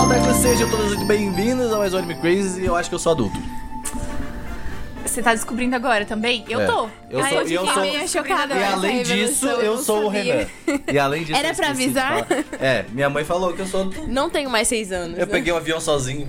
Olá, Otaku, sejam todos muito bem-vindos a mais um Anime Crazy. Eu acho que eu sou adulto. Você tá descobrindo agora também? Eu É. tô. Eu Ai, sou- de e eu sou- eu ia chocada. E essa além disso, eu eu não sou o sabia. Renan. E além disso, Era eu pra esqueci de avisar? falar. É, minha mãe falou que eu sou adulto. Não tenho mais seis anos. Eu né? peguei um avião sozinho.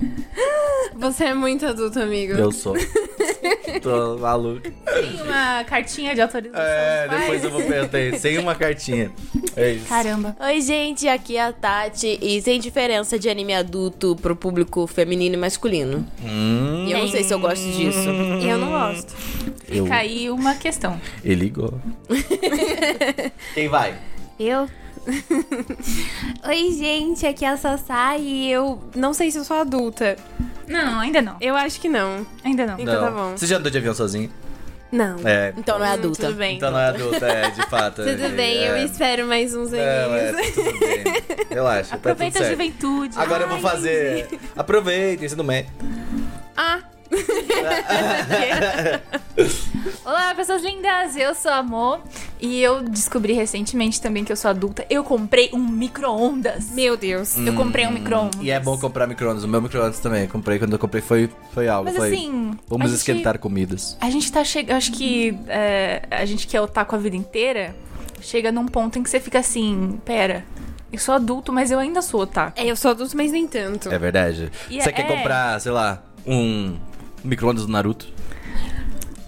Você é muito adulto, amigo. Eu sou. Tô maluco. Tem uma cartinha de autorização. É, depois eu vou perguntar sem uma cartinha. É isso. Caramba. Oi, gente, aqui é a Tati. E sem diferença de anime adulto pro público feminino e masculino. Hum, E eu não sei se eu gosto disso. Eu não gosto. eu... Fica aí uma questão. Ele ligou. Quem vai? Eu? Oi, gente, aqui é a Sassá e eu não sei se eu sou adulta. Não, ainda não. Eu acho que não. Ainda não. Então tá bom. Você já andou de avião sozinho? Não. É. Então não é adulta. Tudo bem. Então não é adulta, é, de fato. Tudo bem, eu é. espero mais uns Não, é, aninhos. tudo bem. Relaxa, tá Aproveita tudo a certo. juventude. Agora eu vou Ai, fazer. Aproveitem, ensino médio. Ah, Olá, pessoas lindas! Eu sou a Amor e eu descobri recentemente também que eu sou adulta. Eu comprei um micro-ondas. meu Deus. Eu comprei um micro-ondas. E é bom comprar micro-ondas. O meu micro-ondas também. Comprei quando eu comprei foi, foi algo. Mas foi. assim. Vamos a gente- esquentar comidas. A gente tá chegando. Acho que é, a gente que é otaku a vida inteira chega num ponto em que você fica assim: pera, eu sou adulto, mas eu ainda sou otaku. É, eu sou adulto, mas nem tanto. É verdade. E Você é- quer é. comprar, sei lá, um micro-ondas do Naruto?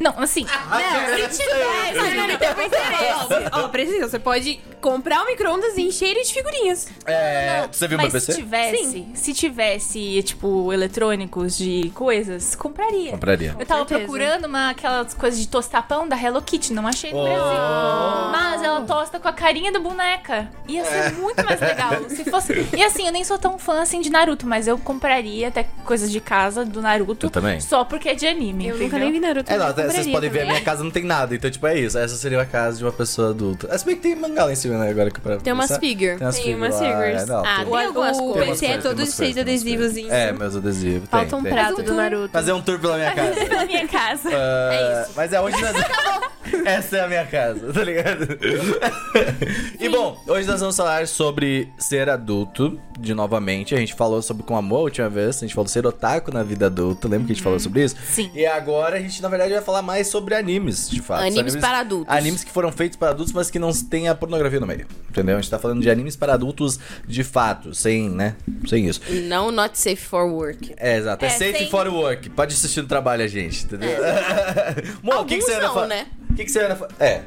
Não, assim. Não, se tiver, se não tem interesse. Ó, precisa, você pode comprar o micro-ondas e encher ele de figurinhas. É. Você viu meu mas PC? se tivesse, se tivesse, tipo, eletrônicos de coisas, compraria. Compraria. Eu tava procurando uma, aquelas coisas de tostapão da Hello Kitty, não achei no Oh. Brasil. Mas ela tosta com a carinha da boneca. Ia É. ser muito mais legal se fosse. E assim, eu nem sou tão fã assim de Naruto, mas eu compraria até coisas de casa do Naruto. Eu também. Só porque é de anime. Eu entendeu? nunca nem vi Naruto. É, não, vocês compraria podem ver, a minha casa não tem nada. Então, tipo, é isso. Essa seria a casa de uma pessoa adulta. É, se bem que tem mangá lá em cima, né? Agora que pra Tem umas pensar. figure. Tem umas Tem figures umas figures. é, não, ah, tem- tem algumas o- O PC é coisas, todo tem de umas seis coisas, tem umas adesivozinhos. É, meus adesivos. tem, Falta um tem. prato do Naruto. Fazer um tour pela minha casa. Na minha casa. Ah, Mas é hoje nós... Essa é a minha casa, tá ligado? e bom, hoje nós vamos falar sobre ser adulto, de novamente. A gente falou sobre com amor a última vez, a gente falou ser otaku na vida adulta, lembra que a gente falou sobre isso? Sim. E agora a gente, na verdade, vai falar mais sobre animes, de fato. Animes para adultos. Animes que foram feitos para adultos, mas que não tem a pornografia no meio. Entendeu? A gente tá falando de animes para adultos de fato, sem, né? Sem isso. Não not safe for work. É, exato. É, É, safe sem- for work. Pode assistir no trabalho a gente, entendeu? Mo, o que, que você não, fa- né? O que, que você fa- É.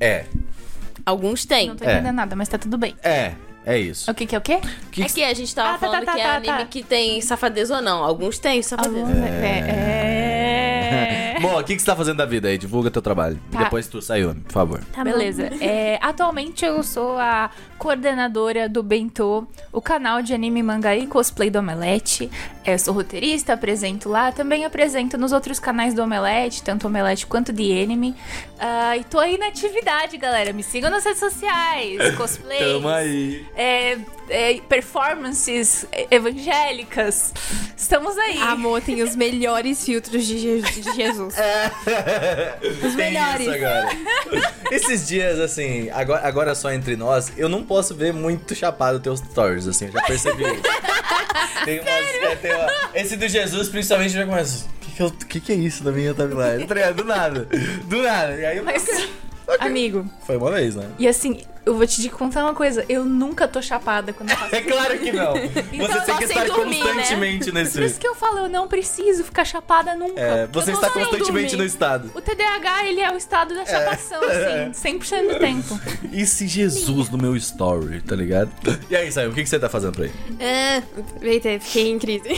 É. Alguns têm. Não tô É. entendendo nada, mas tá tudo bem. É. É isso. O que que é o quê? Que É que- a gente tava Ah, tá, falando tá, que é tá, anime tá. que tem safadeza ou não. Alguns têm safadeza. Alguns- é... é... Mo, o que, que você tá fazendo da vida aí? Divulga teu trabalho. Tá. Depois tu, Sayumi, por favor. Tá bom. Beleza. É, atualmente eu sou a coordenadora do Bentô, o canal de anime, mangá e cosplay do Omelete. É, Eu sou roteirista, apresento lá. Também apresento nos outros canais do Omelete, tanto Omelete quanto de Anime. Ah, e tô aí na atividade, galera. Me sigam nas redes sociais, cosplays. Tamo aí. é, é, performances evangélicas. Estamos aí. Amor tem os melhores filtros de, Je- de Jesus. Os melhores. agora. Esses dias, assim, agora, agora só entre nós, eu não posso ver muito chapado teus stories, assim, eu já percebi isso. Tem umas, é, tem uma- esse do Jesus, principalmente, já começa. O que, que, eu- que que é isso na minha timeline? Tá? Do nada. Do nada. E aí eu Mas, amigo, Foi uma vez, né? e assim, eu vou te contar uma coisa. Eu nunca tô chapada quando eu faço É claro que não. Você Então, tem só que estar dormir, né? constantemente Por isso nesse. que eu falo, eu não preciso ficar chapada nunca. É, você está constantemente dormir. no estado. O TDAH, ele é o estado da chapação, assim, 100% do tempo. Esse Jesus no meu story, tá ligado? E aí, Saio, o que, que você tá fazendo por aí? É, eita, fiquei em crise.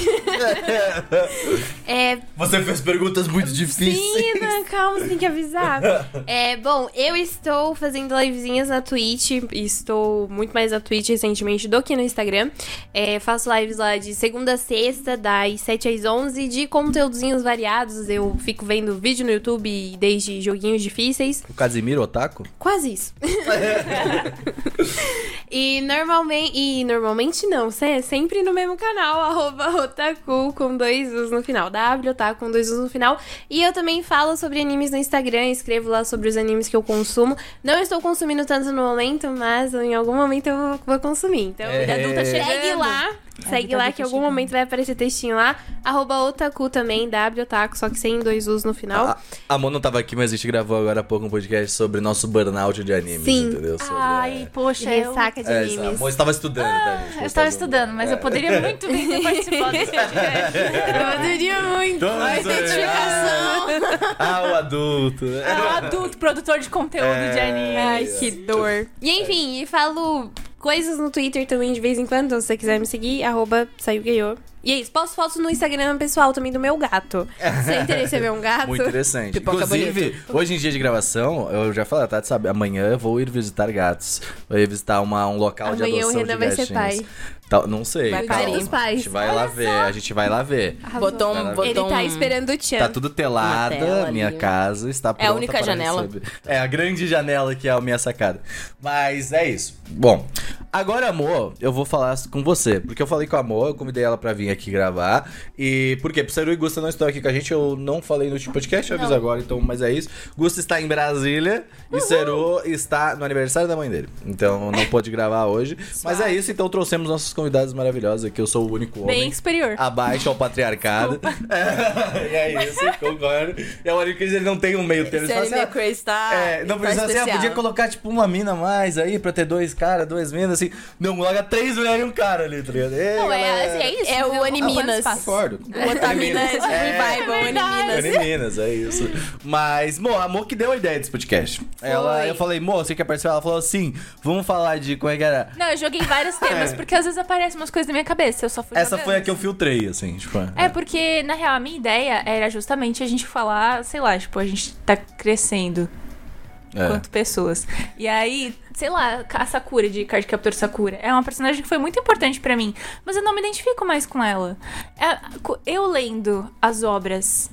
é, Você fez perguntas muito difíceis. Menina, calma, você tem que avisar. É, bom, eu estou fazendo livezinhas na Twitch. Estou muito mais na Twitch recentemente do que no Instagram. É, faço lives lá de segunda a sexta, das 7 às 11, de conteúdozinhos variados. Eu fico vendo vídeo no YouTube desde joguinhos difíceis. O Casimiro Otaku? Quase isso. e normalmente. E normalmente não, é sempre no mesmo canal, arroba otaku com dois us no final. W otaku com dois us no final. E eu também falo sobre animes no Instagram, escrevo lá sobre os animes que eu consumo. Não estou consumindo tanto no momento, mas em algum momento eu vou, consumir. Então, É. adulta segue lá Segue vida lá que em algum chegando. momento vai aparecer textinho lá. Arroba otaku também, W otaku, só que sem dois U's no final. A, a Mon não tava aqui, mas a gente gravou agora há pouco um podcast sobre nosso burnout de animes, Sim. entendeu? Sobre, Ai, é, poxa, eu... Ressaca de é, a animes. Estava estudando, tá, gente? Eu Estava estudando, mas eu poderia muito bem ter participado desse podcast. Eu poderia muito. A identificação. Ah, o adulto. É um adulto produtor de conteúdo É. de anime. Ai, que dor. E enfim, e falo coisas no Twitter também de vez em quando, então se você quiser me seguir, arroba saiugeyo. E é isso, posto fotos no Instagram pessoal também do meu gato. Se tem interesse em ver um gato. Muito interessante. Pipoca Inclusive, hoje em dia de gravação, eu já falei, tá, sabe? Amanhã eu vou ir visitar gatos. Vou ir visitar uma, um local de Amanhã o adoção Renan de vai ser gatinhos. pai. Tá, não sei. Vai calma. parir. Dos pais. A gente vai lá ver, a gente vai lá ver. Botou Vai um. lá. Botou Ele tá esperando o Tchan. Tá tudo telada, minha ali. casa está pronta É a única janela. receber. É a grande janela que é a minha sacada. Mas é isso. Bom, agora, amor, eu vou falar com você. Porque eu falei com a amor, eu convidei ela pra vir aqui gravar. E por quê? Porque Saru e Gusta não estão aqui com a gente. Eu não falei no último podcast, eu aviso agora, então, mas é isso. Gusta está em Brasília e Seru está no aniversário da mãe dele. Então não pôde gravar hoje. mas é isso, então trouxemos nossos convidados maravilhosos aqui. Eu sou o único homem. Bem superior. Abaixo ao patriarcado. e é isso, concordo. E a Maria Cris, ele não tem um meio termo. Ele assim, ah, Crazy tá. é, não tá precisa assim, ah, podia colocar tipo uma mina a mais aí pra ter dois caras, duas minas, assim. Não, coloca três mulheres e um cara ali, tá ligado? Ei, Não, é, assim, é isso. É o entendeu? Animinas. Concordo. O Otaminas Revival, É. Animinas. Minas, é isso. Mas, Mo, a Mo que deu a ideia desse podcast. Ela, eu falei, Mo, você quer participar? Ela falou assim, vamos falar de como é que era. Não, eu joguei vários temas, porque às vezes aparecem umas coisas na minha cabeça, eu só fui Essa jogando. foi a que eu filtrei, assim, tipo. É, porque, na real, a minha ideia era justamente a gente falar, sei lá, tipo, a gente tá crescendo é. quanto pessoas. E aí, sei lá, a Sakura de Card Captor Sakura é uma personagem que foi muito importante pra mim, mas eu não me identifico mais com ela. É, Eu lendo as obras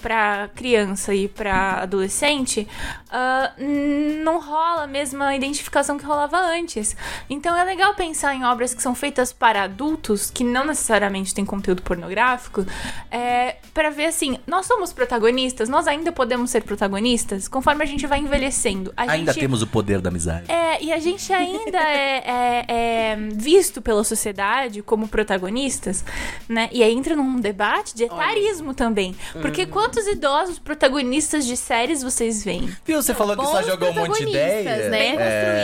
pra criança e pra adolescente, n- não rola a mesma identificação que rolava antes. Então é legal pensar em obras que são feitas para adultos, que não necessariamente têm conteúdo pornográfico, é, para ver assim, nós somos protagonistas, nós ainda podemos ser protagonistas, conforme a gente vai envelhecendo. A Ainda gente... temos o poder da amizade. É, e a gente ainda é, é- é visto pela sociedade como protagonistas, né? E aí entra num debate de etarismo também. Uhum. Porque quantos idosos protagonistas de séries vocês veem? Viu, você falou que só jogou um monte de protagonistas, ideia. né?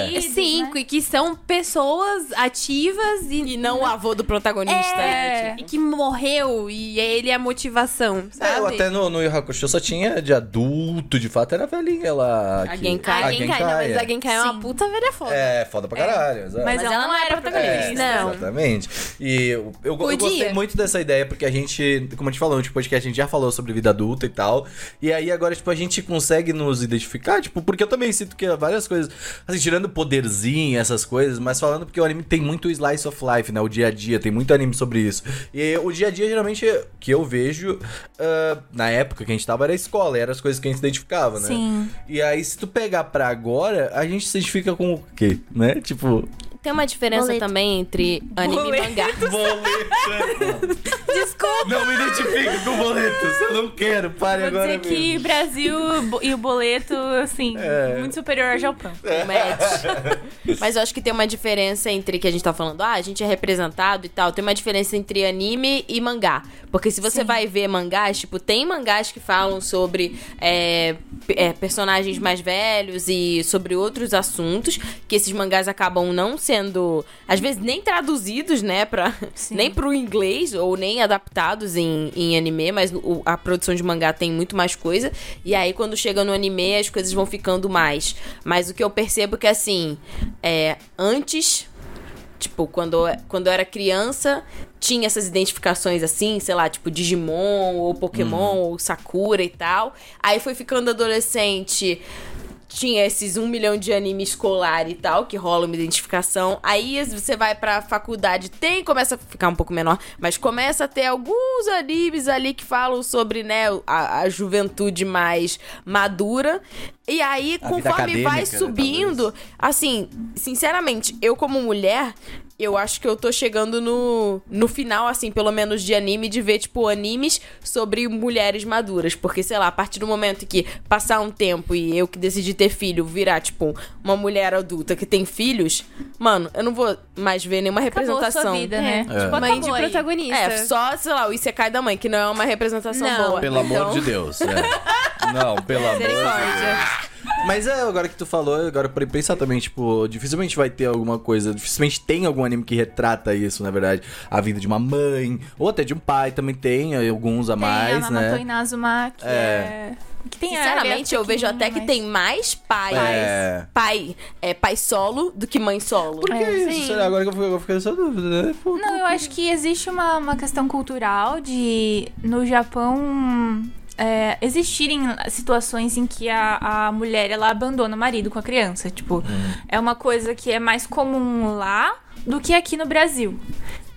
Bem É. Cinco, né? e que são pessoas ativas e, E não o avô do protagonista. É. né? e que morreu e ele é a motivação, É, eu sabe? até no, no Yu Hakusho só tinha de adulto, de fato, era a velhinha lá. A que- Genkai. A Genkai, não, mas a Genkai é uma puta velha foda. É, foda pra caralho. exato. Mas, ela, não era protagonista. Não. Exatamente. E eu, eu, eu gostei muito dessa ideia, porque a gente, como a gente falou no podcast, a gente já falou sobre vida adulta e tal. E aí agora, tipo, a gente consegue nos identificar, tipo, porque eu também sinto que várias coisas, assim, tirando poderzinho, essas coisas, mas falando porque o anime tem muito slice of life, né? O dia a dia, tem muito anime sobre isso. E o dia a dia, geralmente, que eu vejo, ah, na época que a gente tava, era a escola, era as coisas que a gente se identificava, né? Sim. E aí, se tu pegar pra agora, a gente se identifica com o quê, né? Tipo, Tem uma diferença Boleto. também entre anime e Boleto. mangá. boleto. Desculpa. Não me identifico com boletos. Eu não quero. Pare Vou agora dizer que mesmo. Brasil bo- e o boleto, assim, É. muito superior ao Japão. Match. Mas eu acho que tem uma diferença entre que a gente tá falando, ah, a gente é representado e tal. Tem uma diferença entre anime e mangá. Porque se você Sim. vai ver mangás, tipo, tem mangás que falam sobre é, é, personagens mais velhos e sobre outros assuntos, que esses mangás acabam não sendo, às vezes, nem traduzidos, né, pra, Sim. nem pro inglês ou nem adaptados em, em anime, mas o- a produção de mangá tem muito mais coisa. E aí, quando chega no anime, as coisas vão ficando mais. Mas o que eu percebo que, assim, é, antes Tipo, quando, quando eu era criança, tinha essas identificações assim, sei lá, tipo Digimon, ou Pokémon, ou Sakura e tal. Aí foi ficando adolescente, tinha esses um milhão de anime escolar e tal, que rola uma identificação. Aí você vai pra faculdade, tem, começa a ficar um pouco menor, mas começa a ter alguns animes ali que falam sobre, né, a, a juventude mais madura. E aí, A conforme vai né, subindo, assim, sinceramente, eu como mulher, eu acho que eu tô chegando no, no final, assim, pelo menos de anime, de ver, tipo, animes sobre mulheres maduras. Porque, sei lá, a partir do momento que passar um tempo e eu que decidi ter filho virar, tipo, uma mulher adulta que tem filhos, mano, eu não vou mais ver nenhuma Acabou representação. sua vida, né? É. Tipo, Mãe de acabou aí. protagonista. É, só, sei lá, o Isekai da mãe, que não é uma representação Não. boa. Pelo amor Então, de Deus. é. Não, pelo amor de Deus. Mas é, agora que tu falou, agora pra pensar também, tipo, dificilmente vai ter alguma coisa, dificilmente tem algum anime que retrata isso, na verdade. A vida de uma mãe, ou até de um pai também tem, alguns a Tem a mais, Namato né? Inazuma, que É. é... Que tem Sinceramente, eu vejo até que tem mais pais, É. pai, é, pai solo do que mãe solo. Por que É, isso? sim. Será? Agora que eu fiquei, eu fiquei nessa dúvida, né? Pô, Não, eu acho que existe uma, uma questão cultural de, no Japão, é, existirem situações em que a, a mulher, ela abandona o marido com a criança. Tipo, é uma coisa que é mais comum lá do que aqui no Brasil.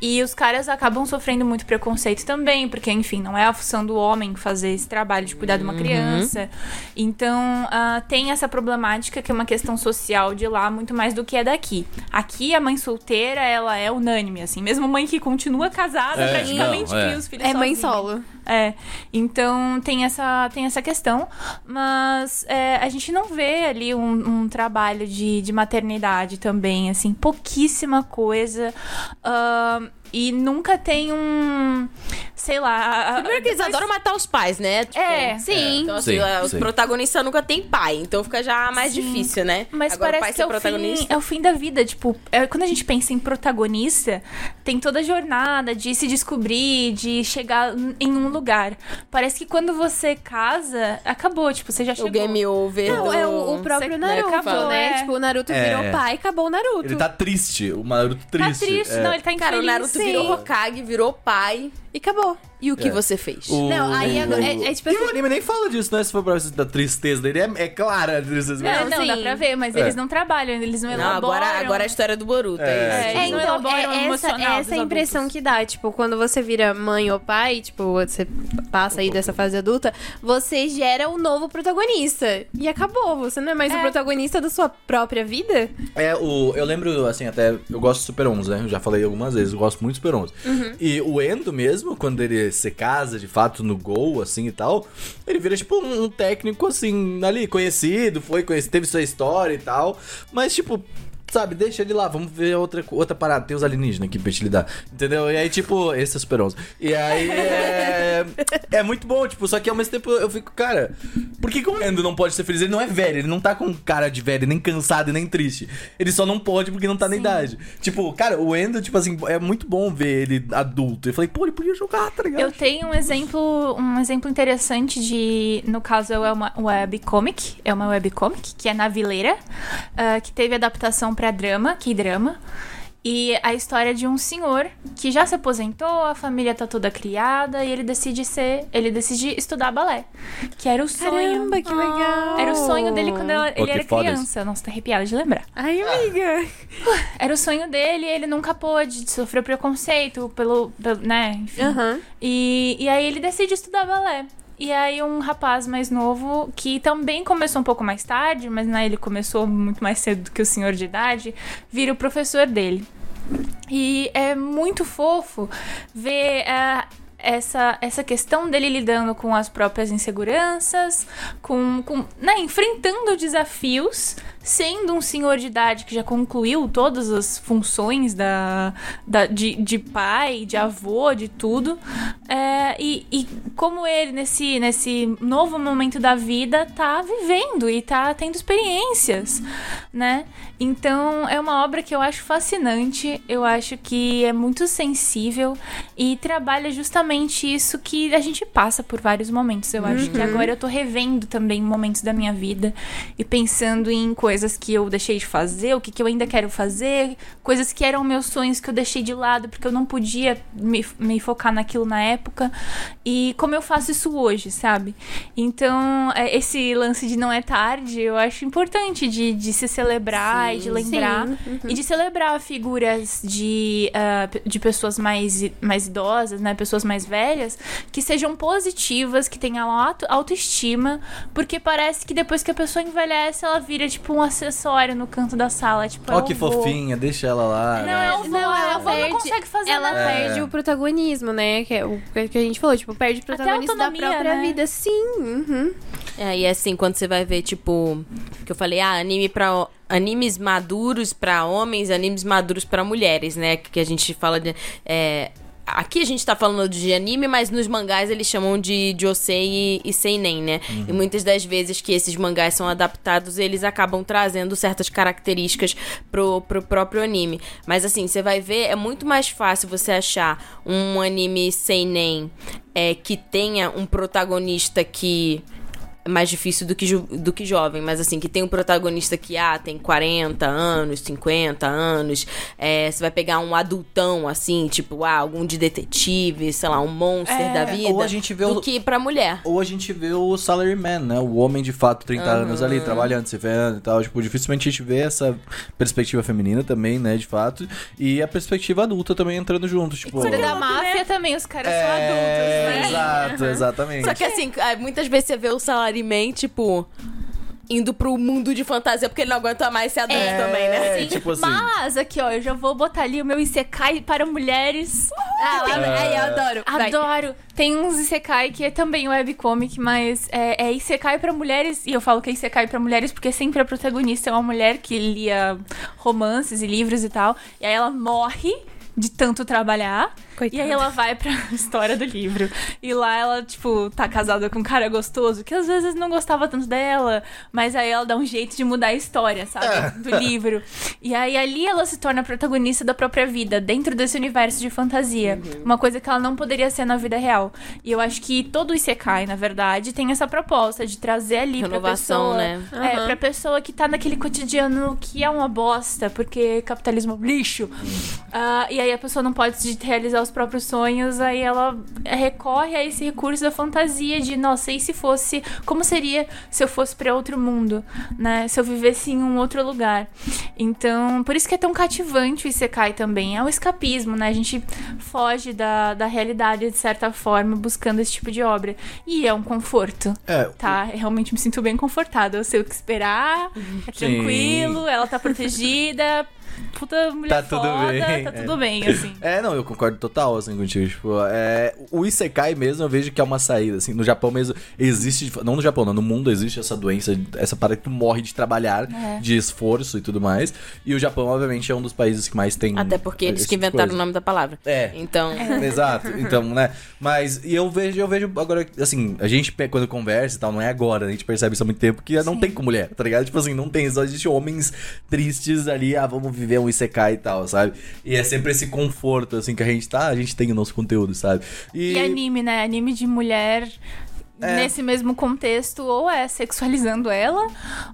E os caras acabam sofrendo muito preconceito também, porque, enfim, não é a função do homem fazer esse trabalho de cuidar de uma criança. Então, ah, tem essa problemática que é uma questão social de lá muito mais do que é daqui. Aqui, a mãe solteira, ela é unânime, assim. Mesmo mãe que continua casada, É, praticamente não, é. cria os filhos É mãe solo. É, então tem essa, tem essa questão, mas é, a gente não vê ali um, um trabalho de, de maternidade também, assim, pouquíssima coisa. ahn, e nunca tem um. Sei lá. Primeiro que eles depois- adoram matar os pais, né? Tipo, É. Sim. Então, assim, Sim, a- os sim. protagonistas nunca tem pai, então fica já mais Sim. difícil, né? Mas Agora, o pai parece que ser é o, fim, é o fim da vida. Tipo, é, quando a gente pensa em protagonista, tem toda a jornada de se descobrir, de chegar em um lugar. Parece que quando você casa, acabou. Tipo, você já chegou. O game over. Não, do... é o, o próprio Você- Naruto, acabou, né? é. Tipo, o Naruto É. virou pai, acabou o Naruto. Ele tá triste, o Naruto Tá triste. triste, é. não, ele tá infeliz. Cara, o Naruto. Virou Hokage, virou pai. E acabou. E o que É. você fez? O- Não, aí agora- é- é tipo E assim- o anime nem fala disso, né? Se for pra da tristeza dele, é, é clara a tristeza É, dele. não, sim. dá pra ver, mas É. eles não trabalham, eles não Não, elaboram. agora, agora é a história do Boruto. É. É, É. É, Eles não então, elaboram o é essa, emocional essa impressão adultos. que dá. Tipo, quando você vira mãe ou pai, tipo, você passa aí dessa fase adulta, você gera um novo protagonista. E acabou. Você não é mais o É. protagonista da sua própria vida. É, o, eu lembro, assim, até. Eu gosto do Super 11, né? Eu já falei algumas vezes, eu gosto muito do Super 11. Uhum. E o Endo mesmo, quando ele se casa de fato no Gol, assim e tal, ele vira tipo um, um técnico, assim, ali, conhecido, foi conhecido, teve sua história e tal. Mas, tipo. Sabe, deixa ele lá, vamos ver outra, outra parada. Tem os alienígenas aqui pra te lidar. Entendeu? E aí, tipo, esse é Super 11. E aí é. É muito bom, tipo, só que ao mesmo tempo eu fico, cara, por que, que o Endo não pode ser feliz? Ele não é velho, ele não tá com cara de velho, nem cansado e nem triste. Ele só não pode porque não tá na idade. Tipo, cara, o Endo, tipo assim, é muito bom ver ele adulto. Eu falei, pô, ele podia jogar, tá ligado? Eu tenho um exemplo, um exemplo interessante de, no caso é uma webcomic, é uma webcomic que é na Vileira, ah, que teve adaptação pra drama, que drama. E a história de um senhor que já se aposentou, a família tá toda criada e ele decide ser, ele decide estudar balé, que era o sonho. Caramba, que legal. Era o sonho dele quando ela- ele era criança. Nossa, tô arrepiada de lembrar. Ai, amiga. Era o sonho dele, ele nunca pôde, sofreu preconceito pelo, pelo né, enfim. Aham. E, e aí ele decide estudar balé. E aí um rapaz mais novo, que também começou um pouco mais tarde, mas né, ele começou muito mais cedo do que o senhor de idade, vira o professor dele. E é muito fofo ver ah, essa, essa questão dele lidando com as próprias inseguranças, com, com né, enfrentando desafios, sendo um senhor de idade que já concluiu todas as funções da, da, de, de pai, de avô, de tudo. É, e, e como ele, nesse, nesse novo momento da vida, tá vivendo e tá tendo experiências, né? Então, é uma obra que eu acho fascinante, eu acho que é muito sensível e trabalha justamente isso que a gente passa por vários momentos. Eu acho que agora eu tô revendo também momentos da minha vida e pensando em coisas que eu deixei de fazer, o que, que eu ainda quero fazer, coisas que eram meus sonhos que eu deixei de lado porque eu não podia me, me focar naquilo na época e como eu faço isso hoje, sabe? Então, é, esse lance de não é tarde, eu acho importante de, de se celebrar e de lembrar sim, uhum. e de celebrar figuras de, pe- de pessoas mais, mais idosas, né? Pessoas mais velhas, que sejam positivas, que tenham auto, autoestima, porque parece que depois que a pessoa envelhece, ela vira tipo um acessório no canto da sala. Tipo, Ó é que fofinha, deixa ela lá. Não, né? é o vô, Não, é ela perde, não consegue fazer ela nada. perde o protagonismo, né? Que é o que a gente falou, tipo, perde o protagonismo da própria né? vida. Sim, uhum. É, e assim, quando você vai ver, tipo, que eu falei, ah, anime pra. Animes maduros pra homens, animes maduros pra mulheres, né? Que a gente fala de. é, Aqui a gente tá falando de anime, mas nos mangás eles chamam de Josei e, e Seinen, né? E muitas das vezes que esses mangás são adaptados, eles acabam trazendo certas características pro, pro próprio anime. Mas assim, você vai ver, é muito mais fácil você achar um anime Seinen é, que tenha um protagonista que mais difícil do que, do que jovem, mas assim, que tem um protagonista que ah, tem 40 anos, 50 anos. é, você vai pegar um adultão, assim, tipo, ah, algum de detetive, sei lá, um monster É, da vida. ou a gente vê do o- que pra mulher. Ou a gente vê o Salaryman, né? O homem de fato, 30 anos ali, trabalhando, se vendo e tal. Tipo, dificilmente a gente vê essa perspectiva feminina também, né? De fato. E a perspectiva adulta também entrando junto. Tipo, Cuida da máfia também, os caras são é, adultos, né? Exato, exatamente. Só que assim, muitas vezes você vê o Salaryman, tipo, indo pro mundo de fantasia porque ele não aguenta mais ser adulto É, também, né? Sim, tipo assim. Mas aqui, ó, eu já vou botar ali o meu Isekai para mulheres. Ah, lá- aí eu adoro. Vai. Adoro. Tem uns Isekai que é também webcomic, mas é, é Isekai pra mulheres. E eu falo que é Isekai pra mulheres porque sempre a protagonista é uma mulher que lia romances e livros e tal. E aí ela morre de tanto trabalhar. Coitada. E aí ela vai pra história do livro. E lá ela, tipo, tá casada com um cara gostoso, que às vezes não gostava tanto dela, mas aí ela dá um jeito de mudar a história, sabe? Do livro. E aí ali ela se torna protagonista da própria vida, dentro desse universo de fantasia. Uma coisa que ela não poderia ser na vida real. E eu acho que todo o Isekai, na verdade, tem essa proposta de trazer ali Renovação, pra pessoa. né? É, Aham. pra pessoa que tá naquele cotidiano que é uma bosta, porque capitalismo é um lixo. Ah, e aí a pessoa não pode realizar os próprios sonhos, aí ela recorre a esse recurso da fantasia de, nossa, e se fosse, como seria se eu fosse pra outro mundo, né? Se eu vivesse em um outro lugar. Então, por isso que é tão cativante o Isekai também, é o escapismo, né? A gente foge da, da realidade de certa forma, buscando esse tipo de obra. E é um conforto. É, Tá, eu realmente me sinto bem confortada. Eu sei o que esperar, é tranquilo, ela tá protegida. Puta mulher Tá tudo foda, bem, tá é. tudo bem, assim. É, não, eu concordo total, assim, contigo. Tipo, é, o Isekai mesmo eu vejo que é uma saída, assim. No Japão mesmo existe, não no Japão, não, no mundo existe essa doença, essa parada que tu morre de trabalhar, É. de esforço e tudo mais. E o Japão, obviamente, é um dos países que mais tem. Até porque eles que tipo inventaram o coisa. nome da palavra. É. Então. Exato. Então, né? Mas e eu vejo, eu vejo agora, assim, a gente quando conversa e tal, não é agora, a gente percebe isso há muito tempo que não tem com mulher, tá ligado? Tipo assim, não tem, só existe homens tristes ali, ah, vamos viver um Isekai e tal, sabe? E é sempre esse conforto, assim, que a gente tá, a gente tem o nosso conteúdo, sabe? E anime, né? Anime de mulher É. nesse mesmo contexto, ou é sexualizando ela,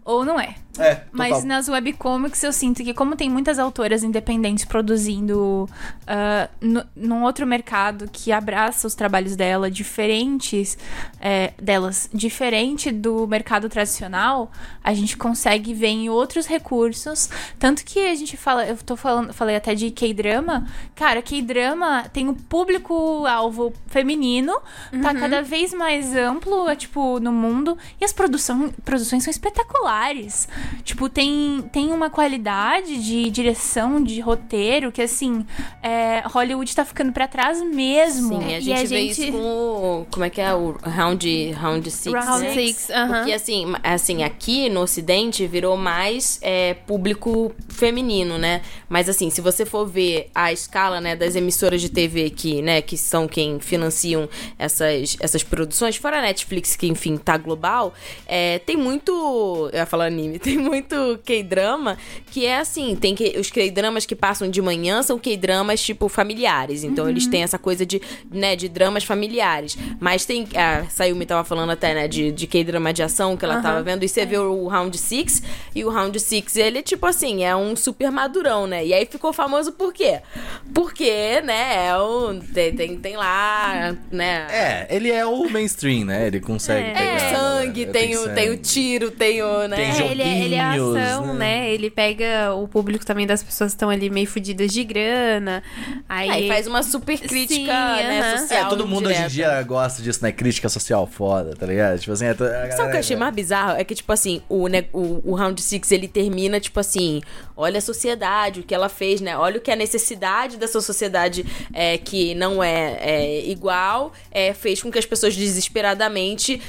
ou não é. É, total. Mas nas webcomics eu sinto que, como tem muitas autoras independentes produzindo ah, no- num outro mercado que abraça os trabalhos dela, diferentes é, delas, diferente do mercado tradicional, a gente consegue ver em outros recursos. Tanto que a gente fala, eu tô falando, falei até de K-drama. Cara, K-drama tem um público-alvo feminino, tá cada vez mais amplo, é, tipo, no mundo. E as produção, produções são espetaculares. Tipo, tem, tem uma qualidade de direção, de roteiro, que assim, é, Hollywood tá ficando pra trás mesmo. Sim, a E gente vê isso com o. Como é que é? O Round, round Six. Round né? Six, aham. Porque assim, assim, aqui no Ocidente virou mais é, público feminino, né? Mas assim, se você for ver a escala, né, das emissoras de TV que, né, que são quem financiam essas, essas produções, fora a Netflix, que enfim tá global, é, tem muito. Eu ia falar anime, tem muito K-drama que é assim, tem que. Os K-dramas que passam de manhã são K-dramas, tipo, familiares. Então eles têm essa coisa de, né, de dramas familiares. Mas tem. A Sayumi tava falando até, né, de, de K-drama de ação que ela tava vendo. E você vê o Round Six E o Round Six ele, tipo assim, é um super madurão, né? E aí ficou famoso por quê? Porque, né, é o. Tem, tem, tem lá, né? É, ele é o mainstream, né? Ele consegue É. pegar. Tem sangue, tem, o, tem o sangue. tiro, tem o, né? Tem É, ele, é- ele é joguinhos, ação, né? né? Ele pega o público também das pessoas que estão ali meio fodidas de grana. Aí, Aí faz uma super crítica, Sim, né, aham. social. É, todo mundo hoje em dia gosta disso, né? Crítica social foda, tá ligado? Tipo assim, é, to- a Sabe o que eu achei mais bizarro? É que, tipo assim, o, né, o, o Round Six ele termina, tipo assim, olha a sociedade, o que ela fez, né? Olha o que a necessidade dessa sociedade é, que não é, é igual é, fez com que as pessoas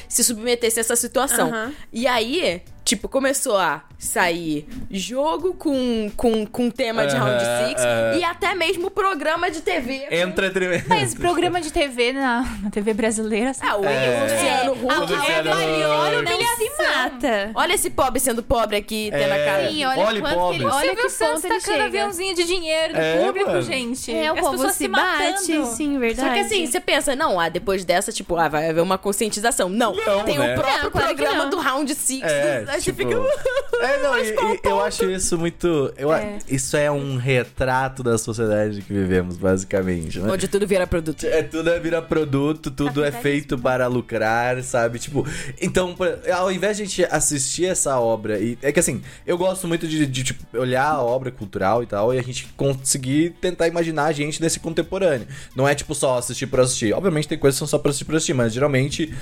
se submetessem a essa situação. Aham. E aí, tipo, começou a sair jogo com, com, com tema de Round Aham, Six aham. e até mesmo programa de TV. Entretenimento. Mas programa de TV na, na TV brasileira, sabe? Ah, o É. Luciano Huck. o maior Huck. não se mata. Olha esse pobre sendo pobre aqui, tendo a É. cara. Sim, olha Olha, quanto pobre. que ele, olha Silvio que Santos tacando chega. aviãozinho de dinheiro do É, público, mano. gente. É, o As povo pessoas se bate, matando. sim, verdade. Só que assim, você pensa, não, ah, depois dessa, tipo, ah, vai haver uma conscientização. Não, Não, tem né? o próprio Não, que programa não. do Round Six. É, aí você tipo, fica. é, não, e- e eu acho isso muito. Eu, É. Isso é um retrato da sociedade que vivemos, basicamente, né? Onde tudo vira produto. É, tudo é vira produto, tudo é feito para lucrar, sabe? Tipo, então, ao invés de a gente assistir essa obra, e é que assim, eu gosto muito de, de, tipo, olhar a obra cultural e tal, e a gente conseguir tentar imaginar a gente nesse contemporâneo. Não é tipo só assistir por assistir. Obviamente tem coisas que são só pra assistir por assistir, mas geralmente,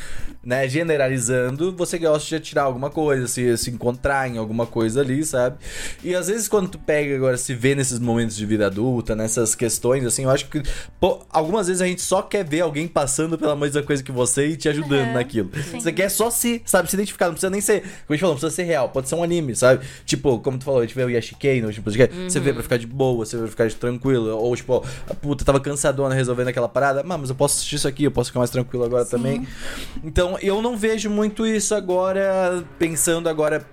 né, generalizando, você gosta de tirar alguma coisa, se, se encontrar em alguma coisa ali, sabe? E às vezes quando tu pega agora, se vê nesses momentos de vida adulta, nessas questões, assim, eu acho que, pô, algumas vezes a gente só quer ver alguém passando pela mesma coisa que você e te ajudando naquilo. Você quer só se, sabe, se identificar, não precisa nem ser, como a gente falou, não precisa ser real, pode ser um anime, sabe? Tipo, como tu falou, a gente vê o Yashikei no último podcast, você vê pra ficar de boa, você vê pra ficar de tranquilo, ou tipo, ó, a puta, tava cansadona resolvendo aquela parada, "Ah, mas eu posso assistir isso aqui, eu posso ficar mais tranquilo agora também. Então, eu não vejo muito isso agora, pensando agora.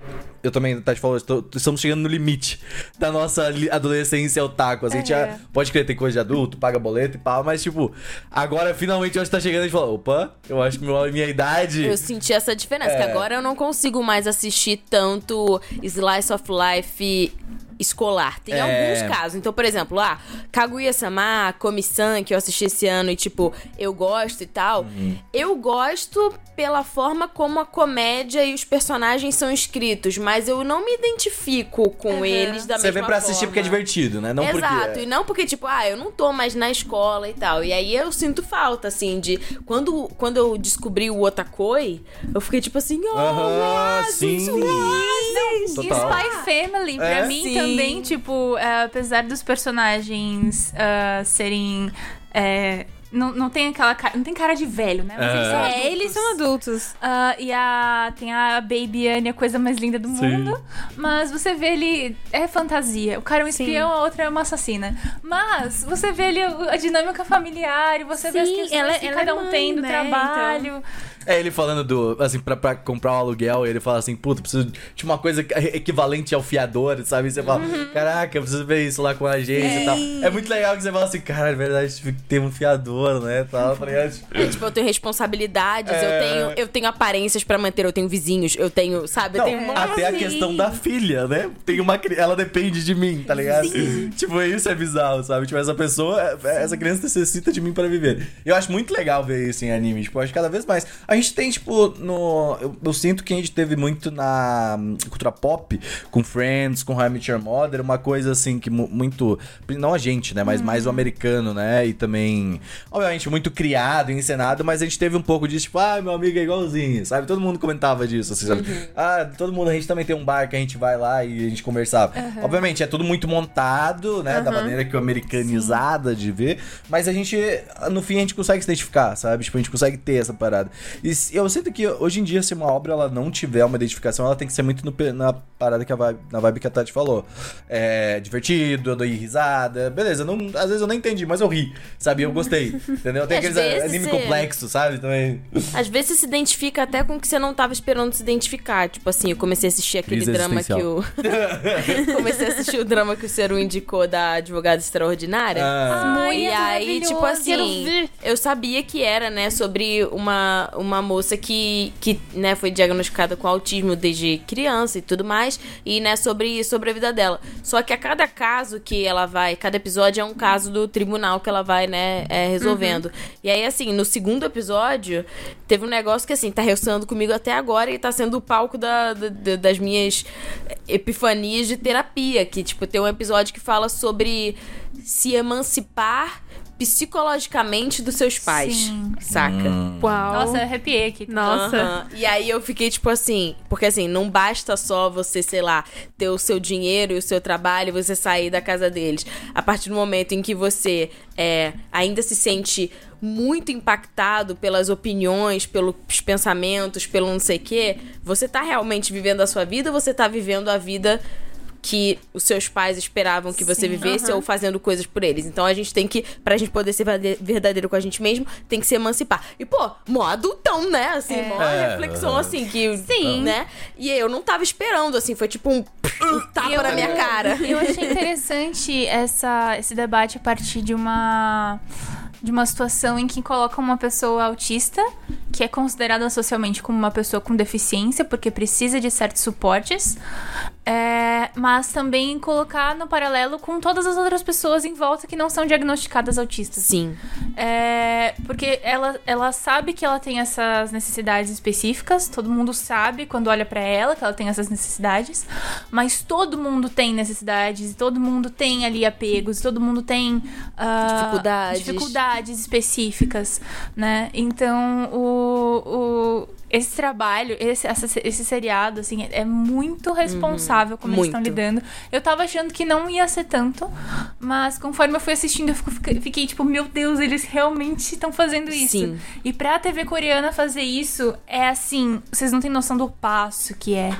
Eu também, Tati falou, estou- estamos chegando no limite da nossa adolescência otaku. Assim, A gente É. já pode crer, tem coisa de adulto, paga boleto e pau, mas tipo, agora finalmente eu acho que tá chegando e a gente fala, opa, eu acho que meu- minha idade. Eu senti essa diferença, É. que agora eu não consigo mais assistir tanto Slice of Life escolar. Tem É. alguns casos. Então, por exemplo, ah, Kaguya-sama, Komi-san, que eu assisti esse ano e, tipo, eu gosto e tal. Uhum. Eu gosto pela forma como a comédia e os personagens são escritos, mas eu não me identifico com eles da Você mesma vê pra assistir forma. porque é divertido, né? Não Exato, porque. e não porque, tipo, ah, eu não tô mais na escola e tal. E aí eu sinto falta, assim, de. Quando, quando eu descobri o Otakoi, eu fiquei tipo assim, oh, Aham, Oasis, sim. E Total. Spy Family, pra É? mim Sim. também, tipo, é, apesar dos personagens ah, serem. é, não, não tem aquela cara. Não tem cara de velho, né? Mas eles são É. É, adultos. eles são adultos. Ah, e a, tem a Baby Anne, a coisa mais linda do Sim. mundo. Mas você vê ele. É fantasia. O cara é um espião, a outra é uma assassina. Mas você vê ele a dinâmica familiar, e você vê as Sim, questões ela- que ela é cada um mãe, tem do né, trabalho. É ele falando do. Assim, pra, pra comprar um aluguel, ele fala assim, puta, preciso de uma coisa equivalente ao fiador, sabe? E você fala, Uhum. caraca, eu preciso ver isso lá com a agência e tal. É muito legal que você fala assim, cara, é verdade, ter um fiador, né? Tal, tá ligado? É, tipo, eu tenho responsabilidades, É. eu tenho eu tenho aparências pra manter, eu tenho vizinhos, eu tenho, sabe, eu Não, tenho um monte até a Sim. questão da filha, né? Tem uma ela depende de mim, tá ligado? Tipo, isso é bizarro, sabe? Tipo, essa pessoa, é- essa criança necessita de mim pra viver. Eu acho muito legal ver isso em anime, tipo, eu acho cada vez mais. A gente tem, tipo, no. Eu, eu sinto que a gente teve muito na hum, cultura pop, com Friends, com How I Met Your Mother, uma coisa assim que mu- muito. Não a gente, né? Mas mais o americano, né? E também, obviamente, muito criado, encenado, mas a gente teve um pouco disso, tipo, ah, meu amigo é igualzinho, sabe? Todo mundo comentava disso, assim, sabe? Ah, todo mundo, a gente também tem um bar que a gente vai lá e a gente conversava. Obviamente, é tudo muito montado, né? Da maneira que o americanizada de ver, mas a gente, no fim, a gente consegue se identificar, sabe? Tipo, a gente consegue ter essa parada. E eu sinto que hoje em dia, se uma obra ela não tiver uma identificação, ela tem que ser muito no na parada que a vibe, na vibe que a Tati falou. É divertido, eu dei risada, beleza. Não, às vezes eu nem entendi, mas eu ri, sabe? Eu gostei, entendeu? Tem aqueles vezes anime você- complexo, sabe? Também. Às vezes você se identifica até com o que você não tava esperando se identificar. Tipo assim, eu comecei a assistir aquele Crise drama que o. comecei a assistir o drama que o Seru indicou da advogada extraordinária. Ah. Ai, e é aí, tipo assim, eu sabia que era, né, sobre uma, uma moça que, que, né, foi diagnosticada com autismo desde criança e tudo mais, e, né, sobre, sobre a vida dela. Só que a cada caso que ela vai, cada episódio é um caso do tribunal que ela vai, né, é, resolvendo. E aí, assim, no segundo episódio, teve um negócio que, assim, tá ressonando comigo até agora e tá sendo o palco da, da- das minhas epifanias de terapia. Que, tipo, tem um episódio que fala sobre se emancipar psicologicamente dos seus pais. Sim. Saca? Uau. Nossa, eu arrepiei aqui. Nossa. Aham. E aí eu fiquei tipo assim, porque assim, não basta só você, sei lá, ter o seu dinheiro e o seu trabalho e você sair da casa deles. A partir do momento em que você é, ainda se sente muito impactado pelas opiniões, pelos pensamentos, pelo não sei o quê, você tá realmente vivendo a sua vida ou você tá vivendo a vida que os seus pais esperavam que você Sim, vivesse aham. ou fazendo coisas por eles. Então a gente tem que, pra gente poder ser verdadeiro com a gente mesmo, tem que se emancipar. E, pô, mó adultão, né? Assim, É. mó É, reflexão, aham. assim, que. Sim. Né? E eu não tava esperando, assim, foi tipo um, um tapa Eu- na minha cara. Eu achei interessante essa, esse debate a partir de uma de uma situação em que colocam uma pessoa autista, que é considerada socialmente como uma pessoa com deficiência, porque precisa de certos suportes, é, mas também colocar no paralelo com todas as outras pessoas em volta que não são diagnosticadas autistas. Sim. É, porque ela, ela sabe que ela tem essas necessidades específicas, todo mundo sabe quando olha pra ela que ela tem essas necessidades, mas todo mundo tem necessidades, todo mundo tem ali apegos, todo mundo tem ah, Dificuldades. dificuldades específicas, né? Então, o, o- esse trabalho, esse, essa- esse seriado, assim, é muito responsável como eles estão Muito. lidando. Eu tava achando que não ia ser tanto, mas conforme eu fui assistindo, eu fico- fiquei, tipo, meu Deus, eles realmente estão fazendo isso. Sim. E pra TV coreana fazer isso, é assim, vocês não têm noção do passo que é.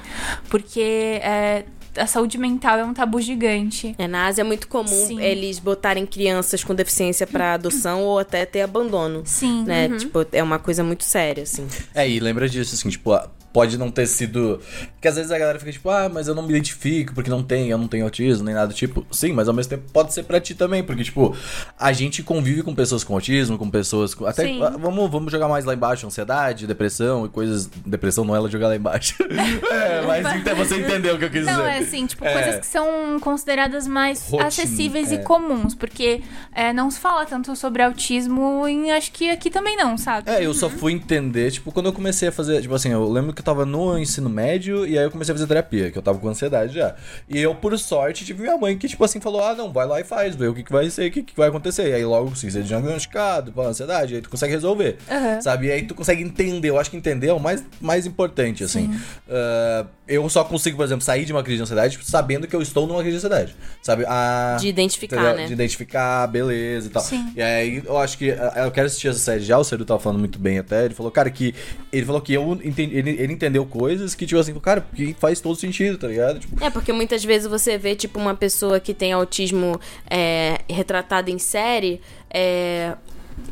Porque é, a saúde mental é um tabu gigante. É, na Ásia é muito comum Sim. eles botarem crianças com deficiência pra adoção ou até ter abandono. Sim. Né? Tipo, é uma coisa muito séria, assim. É, e lembra disso, assim, tipo, pode não ter sido. Porque às vezes a galera fica tipo, ah, mas eu não me identifico porque não tem, eu não tenho autismo, nem nada tipo. Sim, mas ao mesmo tempo pode ser pra ti também, porque, tipo, a gente convive com pessoas com autismo, com pessoas com. Até. Sim. Vamos, vamos jogar mais lá embaixo, ansiedade, depressão e coisas. Depressão não é ela jogar lá embaixo. é, mas então você entendeu o que eu quis Não, dizer. é assim, tipo, É. coisas que são consideradas mais Rotina, acessíveis é. e comuns, porque é, não se fala tanto sobre autismo e acho que aqui também não, sabe? É, eu só fui entender, tipo, quando eu comecei a fazer, tipo assim, eu lembro que tava no ensino médio e aí eu comecei a fazer terapia, que eu tava com ansiedade já. E eu, por sorte, tive minha mãe que, tipo assim, falou: ah, não, vai lá e faz, vê o que, que vai ser, o que, que vai acontecer. E aí logo, assim, você é diagnosticado pela ansiedade, aí tu consegue resolver, Aham. sabe? E aí tu consegue entender, eu acho que entender é o mais, mais importante, assim. Ah, eu só consigo, por exemplo, sair de uma crise de ansiedade sabendo que eu estou numa crise de ansiedade, sabe? A... De identificar, Entendeu? né? De identificar, beleza e tal. Sim. E aí eu acho que ah, eu quero assistir essa série já, o Ceru tava falando muito bem até. Ele falou, cara, que. Ele falou que eu entendi, ele, ele entendeu coisas que, tipo assim, cara, que faz todo sentido, tá ligado? Tipo, É, porque muitas vezes você vê, tipo, uma pessoa que tem autismo é, retratada em série, é,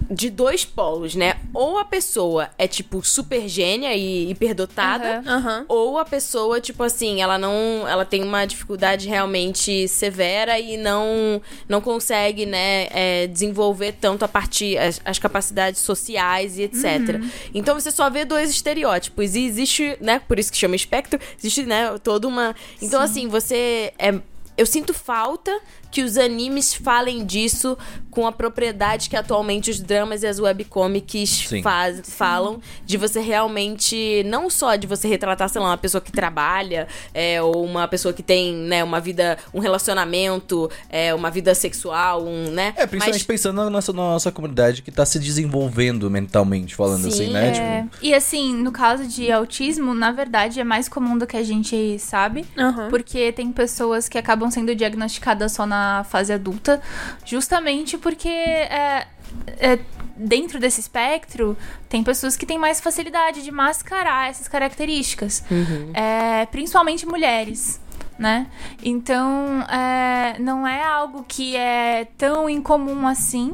de dois polos, né? Ou a pessoa é, tipo, super gênia e hiperdotada, Aham. Aham. ou a pessoa, tipo assim, ela não. Ela tem uma dificuldade realmente severa e não, não consegue, né, é, desenvolver tanto a partir. As, as capacidades sociais e etc. Então você só vê dois estereótipos. E existe, né? Por isso que chama espectro, existe, né, toda uma. Então, assim, você. É, eu sinto falta que os animes falem disso com a propriedade que atualmente os dramas e as webcomics Sim. faz, falam de você realmente não só de você retratar sei lá uma pessoa que trabalha é, ou uma pessoa que tem né uma vida um relacionamento é, uma vida sexual um né é, principalmente Mas- pensando na nossa, na nossa comunidade que tá se desenvolvendo mentalmente, falando Sim, assim, né? É, Tipo, E assim, no caso de autismo, na verdade é mais comum do que a gente sabe. Aham. Porque tem pessoas que acabam sendo diagnosticadas só na fase adulta, justamente porque é, é, dentro desse espectro tem pessoas que têm mais facilidade de mascarar essas características, É, principalmente mulheres. Né? Então, é, não é algo que é tão incomum assim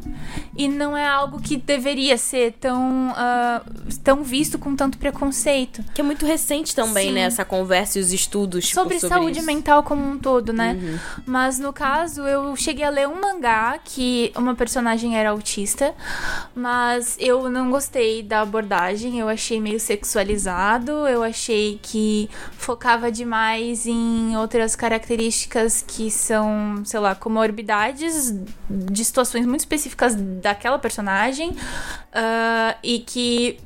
e não é algo que deveria ser tão, ah, tão visto com tanto preconceito. que é muito recente também Sim. né essa conversa e os estudos tipo, sobre, saúde isso. mental como um todo, né? Mas no caso, eu cheguei a ler um mangá que uma personagem era autista, mas eu não gostei da abordagem, eu achei meio sexualizado, eu achei que focava demais em outras características que são, sei lá, comorbidades de situações muito específicas daquela personagem uh, e que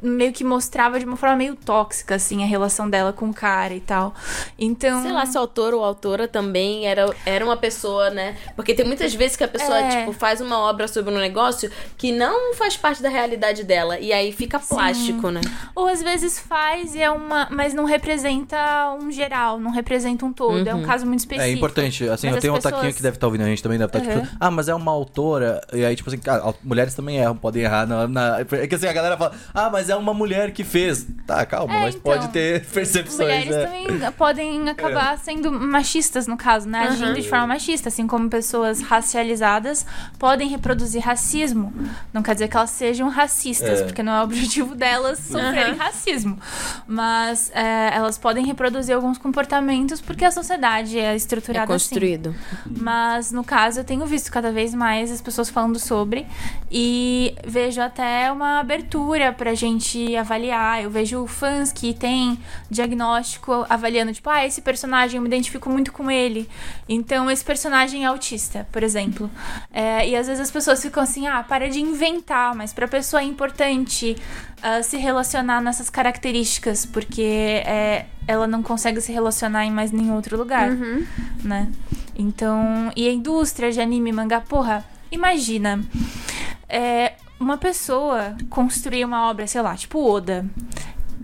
meio que mostrava de uma forma meio tóxica, assim, a relação dela com o cara e tal. Então. Sei lá se o autor ou autora também era, era uma pessoa, né? Porque tem muitas vezes que a pessoa, É. tipo, faz uma obra sobre um negócio que não faz parte da realidade dela. E aí fica plástico, né? Ou às vezes faz e é uma. Mas não representa um geral, não representa um todo. É um caso muito específico. É importante, assim, Mas eu tenho um pessoas- taquinho que deve estar ouvindo a gente também, deve estar Uhum. tipo, ah, mas é uma autora, e aí, tipo assim, cara, mulheres também erram, podem errar na, na- É que assim, a galera fala, ah, mas é uma mulher que fez. Tá, calma, É, mas então, pode ter percepções, Mulheres né? também podem acabar sendo machistas, no caso, né? Agindo de forma machista, assim como pessoas racializadas podem reproduzir racismo. Não quer dizer que elas sejam racistas, É. porque não é o objetivo delas sofrerem racismo. Mas é, elas podem reproduzir alguns comportamentos porque a sociedade é É estruturada assim. construído. Mas no caso eu tenho visto cada vez mais as pessoas falando sobre e vejo até uma abertura pra gente avaliar. Eu vejo fãs que têm diagnóstico avaliando, tipo, ah, esse personagem eu me identifico muito com ele. Então esse personagem é autista, por exemplo. É, e às vezes as pessoas ficam assim, ah, para de inventar, mas pra pessoa é importante ah, se relacionar nessas características, porque é, ela não consegue se relacionar em mais nenhum outro lugar né? Então, e a indústria de anime mangá, porra, imagina. É, uma pessoa construir uma obra, sei lá, tipo Oda.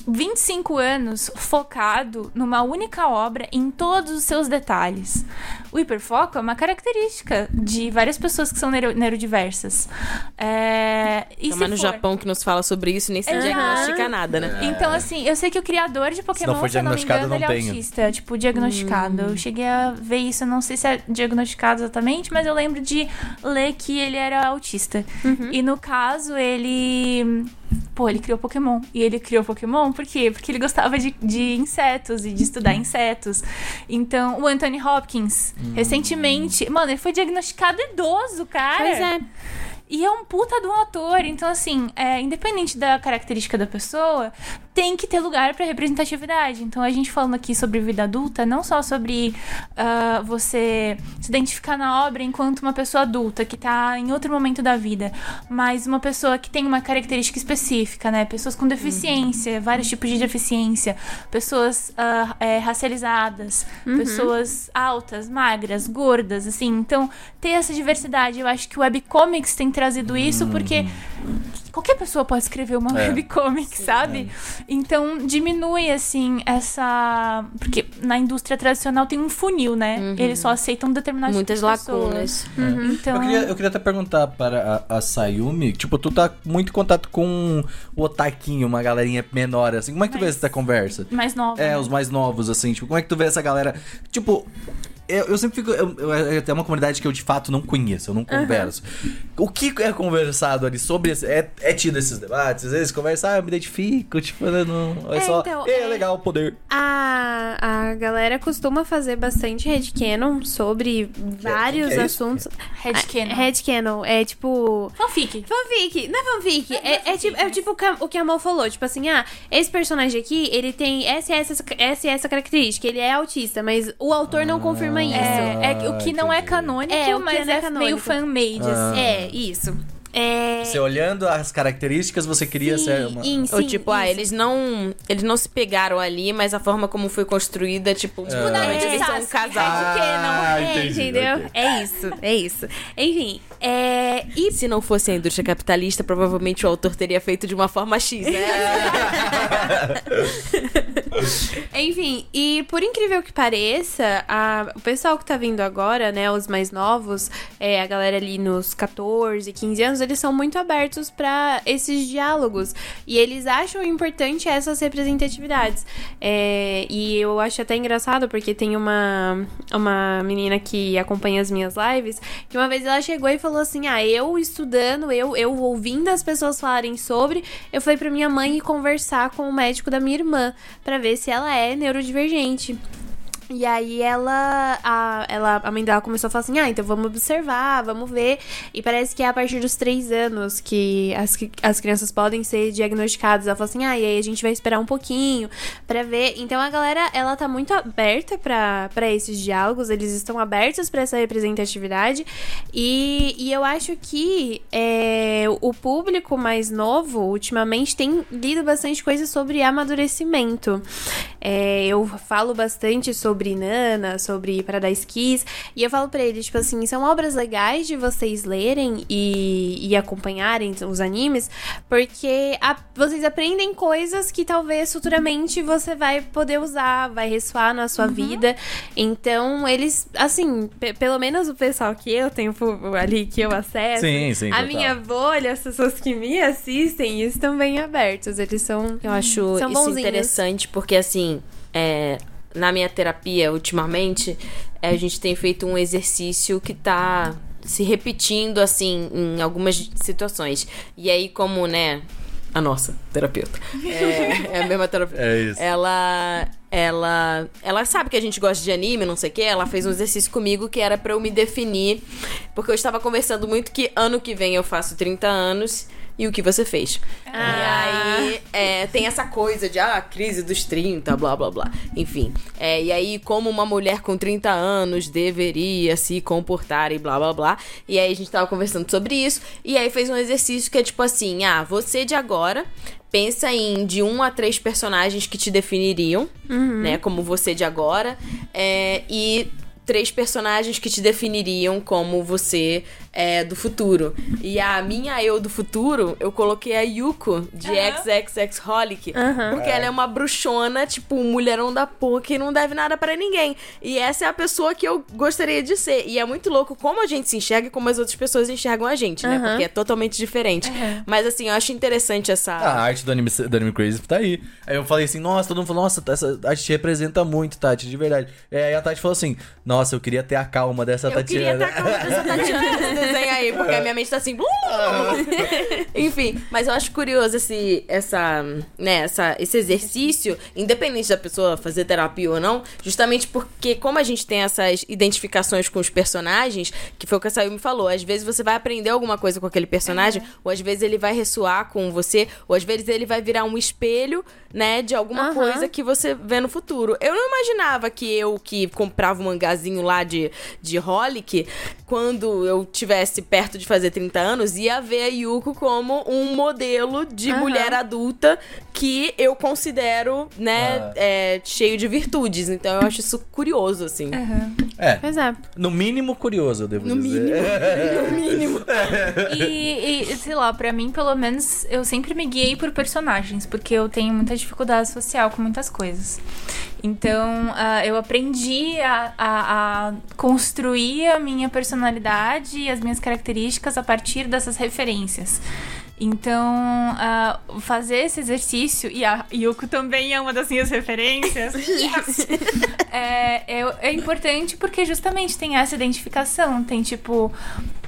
25 anos focado numa única obra em todos os seus detalhes. O hiperfoco é uma característica de várias pessoas que são neuro- neurodiversas. É, e Então, se mas no for- Japão que nos fala sobre isso, nem se diagnostica nada, né? Então, assim, eu sei que o criador de Pokémon, for se eu não me diagnosticado, engano, ele não é tenho. autista. Tipo, diagnosticado. Eu cheguei a ver isso, eu não sei se é diagnosticado exatamente, mas eu lembro de ler que ele era autista. E no caso, ele. Pô, ele criou Pokémon. E ele criou Pokémon por quê? Porque ele gostava de, de insetos e de estudar insetos. Então, o Anthony Hopkins, recentemente. Mano, ele foi diagnosticado idoso, cara. Pois é. E é um puta de um ator. Então, assim, é, independente da característica da pessoa, tem que ter lugar pra representatividade. Então, a gente falando aqui sobre vida adulta, não só sobre ah, você se identificar na obra enquanto uma pessoa adulta que tá em outro momento da vida, mas uma pessoa que tem uma característica específica, né? Pessoas com deficiência, vários tipos de deficiência, pessoas ah, é, racializadas, pessoas altas, magras, gordas, assim. Então, ter essa diversidade, eu acho que o webcomics tem trazido isso, porque qualquer pessoa pode escrever uma É. webcomic, sabe? Então, diminui, assim, essa... Porque na indústria tradicional tem um funil, né? Eles só aceitam determinados Muitas tipos de pessoas. lacunas. Então... Eu, queria, eu queria até perguntar para a, a Sayumi, tipo, tu tá muito em contato com o Otaquinho, uma galerinha menor, assim. Como é que tu vê Mas- essa conversa? Mais nova. É, né? os mais novos, assim, tipo, como é que tu vê essa galera? Tipo, eu, eu sempre fico. Eu, eu, é uma comunidade que eu de fato não conheço, eu não converso. O que é conversado ali sobre. esse- É, é tido esses debates? Às vezes conversa, ah, eu me identifico, tipo, né, não. É, É, só. então, é, é- legal o poder. A, a galera costuma fazer bastante headcanon sobre vários é assuntos. Headcanon. Headcanon é tipo. Fanfic. Fanfic, não é fanfic. É, é tipo, é tipo o que a- o que a Mal falou. Tipo assim, ah, esse personagem aqui, ele tem essa essa, essa, e essa característica. Ele é autista, mas o autor não confirma isso. É, é o que não é canônico, É, o que mas não é é, canônico. meio fan-made, assim. É, isso. É. Você olhando as características, você queria sim, ser uma. em- Ou sim, tipo, ah, isso. eles não, eles não se pegaram ali, mas a forma como foi construída, tipo, É. provavelmente eles são um Sasuke, casal. Ah, É, entendi, entendeu? ok. É isso, é isso. Enfim, é. E Se não fosse a indústria capitalista, provavelmente o autor teria feito de uma forma X, né? Enfim, e por incrível que pareça, a- o pessoal que tá vindo agora, né, os mais novos, é, a galera ali nos 14, 15 anos, eles são muito abertos pra esses diálogos. E eles acham importante essas representatividades. É, e eu acho até engraçado, porque tem uma, uma menina que acompanha as minhas lives, que uma vez ela chegou e falou assim: Ah, eu estudando, eu, eu ouvindo as pessoas falarem sobre, eu fui pra minha mãe conversar com o médico da minha irmã pra ver se ela é neurodivergente. E aí ela a, ela, a mãe dela começou a falar assim: ah, então vamos observar, vamos ver. E parece que é a partir dos três anos que as, as crianças podem ser diagnosticadas. Ela falou assim: ah, e aí a gente vai esperar um pouquinho pra ver. Então a galera, ela tá muito aberta pra esses diálogos, eles estão abertos pra essa representatividade. E, e eu acho que é, o público mais novo, ultimamente, tem lido bastante coisa sobre amadurecimento. É, eu falo bastante sobre Nana, sobre Paradise Kiss, e eu falo pra eles, tipo assim, são obras legais de vocês lerem e, e acompanharem os animes, porque a- vocês aprendem coisas que talvez futuramente você vai poder usar, vai ressoar na sua vida. Então, eles, assim, pe- pelo menos o pessoal que eu tenho ali, que eu acesso, Sim, sim, a total. minha bolha, as pessoas que me assistem, estão bem abertos. Eles são. Eu acho São isso bonzinhos. interessante porque, assim, é, na minha terapia, ultimamente, é, a gente tem feito um exercício que tá se repetindo, assim, em algumas situações. E aí, como, né, a nossa terapeuta é, é a mesma terapeuta. É isso. Ela. Ela. Ela sabe que a gente gosta de anime, não sei o quê. Ela fez um exercício comigo que era pra eu me definir. Porque eu estava conversando muito que ano que vem eu faço 30 anos. E o que você fez? Ah. E aí é, tem essa coisa de ah, crise dos 30, blá blá blá. Enfim. É, e aí, como uma mulher com 30 anos deveria se comportar e blá blá blá. E aí a gente tava conversando sobre isso. E aí fez um exercício que é tipo assim: ah, você de agora pensa em de um a três personagens que te definiriam, né? Como você de agora. É, e três personagens que te definiriam como você é, do futuro. E a minha eu do futuro, eu coloquei a Yuko de XXX Holic. Porque ela é uma bruxona, tipo, um mulherão da porra que não deve nada pra ninguém. E essa é a pessoa que eu gostaria de ser. E é muito louco como a gente se enxerga e como as outras pessoas enxergam a gente, né? Porque é totalmente diferente. Mas assim, eu acho interessante essa. A arte do anime, do anime Crazy tá aí. Aí eu falei assim, nossa, todo mundo falou, nossa, essa arte te representa muito, Tati, de verdade. E aí a Tati falou assim, nossa, eu queria ter a calma dessa Eu queria Tatiana. com a dessa Tatiana nesse desenho aí, porque a minha mente tá assim. Enfim, mas eu acho curioso esse, essa, né, essa, esse exercício, independente da pessoa fazer terapia ou não, justamente porque, como a gente tem essas identificações com os personagens, que foi o que a Sayumi falou, às vezes você vai aprender alguma coisa com aquele personagem, ou às vezes ele vai ressoar com você, ou às vezes ele vai virar um espelho, né, de alguma Aham. coisa que você vê no futuro. Eu não imaginava que eu, que comprava um mangazinho lá de, de Holic, quando eu tivesse perto de fazer 30 anos, ia ver a Yuko como um modelo de Aham. mulher adulta que eu considero, né, Ah. é, cheio de virtudes. Então eu acho isso curioso, assim. É, Pois é. no mínimo curioso, eu devo No dizer. mínimo. E, e, sei lá, pra mim, pelo menos, eu sempre me guiei por personagens, porque eu tenho muita dificuldade social com muitas coisas. Então, ah, eu aprendi a, a- a construir a minha personalidade e as minhas características a partir dessas referências. Então, ah, fazer esse exercício, e a Yuko também é uma das minhas referências. é, é, é importante porque justamente tem essa identificação. Tem tipo.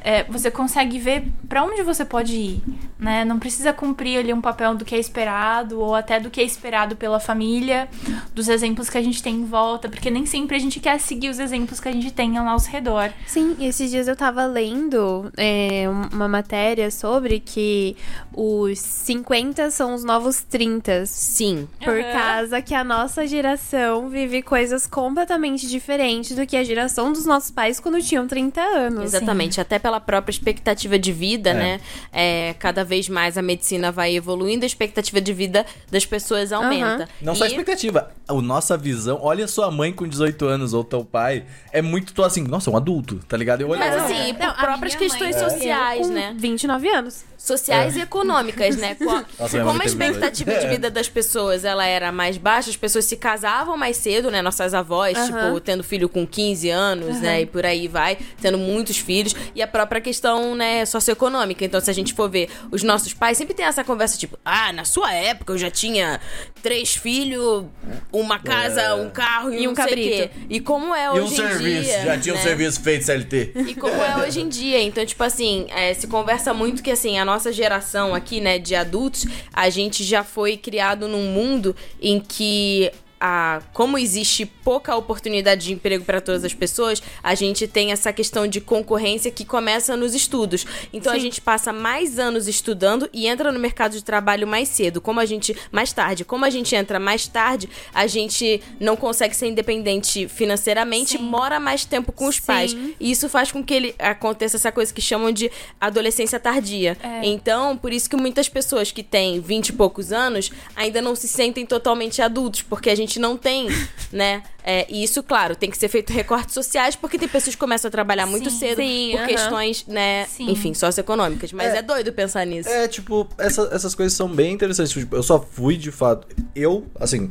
É, você consegue ver pra onde você pode ir, né? Não precisa cumprir ali um papel do que é esperado ou até do que é esperado pela família, dos exemplos que a gente tem em volta, porque nem sempre a gente quer seguir os exemplos que a gente tem ao nosso redor. Sim, esses dias eu tava lendo é, uma matéria sobre que os 50 são os novos 30. Sim. Por Aham. causa que a nossa geração vive coisas completamente diferentes do que a geração dos nossos pais quando tinham 30 anos. Exatamente, até pela própria expectativa de vida, É. né? É, cada vez mais a medicina vai evoluindo, a expectativa de vida das pessoas aumenta. Não só a E- expectativa, a nossa visão. Olha sua mãe com 18 anos ou teu pai. É muito tô assim, nossa, é um adulto, tá ligado? Eu olho Mas assim, por Não, próprias questões mãe- sociais, com né? 29 anos. Sociais e econômicas, né? Co- minha Como a expectativa de vida das pessoas ela era mais baixa, as pessoas se casavam mais cedo, né? Nossas avós, Aham. tipo, tendo filho com 15 anos, né? E por aí vai, tendo muitos filhos. E a própria questão, né, socioeconômica. Então, se a gente for ver, os nossos pais sempre tem essa conversa, tipo, ah, na sua época eu já tinha três filhos, uma casa, É. um carro e, E um cabrito. quê. E como é E um hoje em serviço, dia. já tinha um né? serviço feito CLT. E como é hoje em dia. Então, tipo assim, é, se conversa muito que, assim, a nossa geração aqui, né, de adultos, a gente já foi criado num mundo em que a como existe pouca oportunidade de emprego para todas as pessoas, a gente tem essa questão de concorrência que começa nos estudos. Então a gente passa mais anos estudando e entra no mercado de trabalho mais cedo. Como a gente mais tarde, como a gente entra mais tarde, a gente não consegue ser independente financeiramente, Sim. mora mais tempo com os Sim. pais. E isso faz com que ele aconteça essa coisa que chamam de adolescência tardia. É. Então, por isso que muitas pessoas que têm 20 e poucos anos ainda não se sentem totalmente adultos, porque a gente não tem, né? É, e isso, claro, tem que ser feito recortes sociais, porque tem pessoas que começam a trabalhar muito Sim. cedo Sim, por aham. questões, né? Sim. Enfim, socioeconômicas. Mas é, É. doido pensar nisso. É, tipo, essa- essas coisas são bem interessantes. Tipo, eu só fui, de fato. Eu, assim,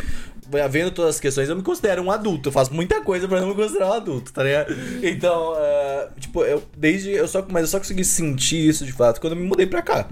vendo todas as questões, eu me considero um adulto. Eu faço muita coisa pra não me considerar um adulto, tá ligado? Então, é, tipo, eu desde. Eu só, mas eu só consegui sentir isso de fato quando eu me mudei pra cá.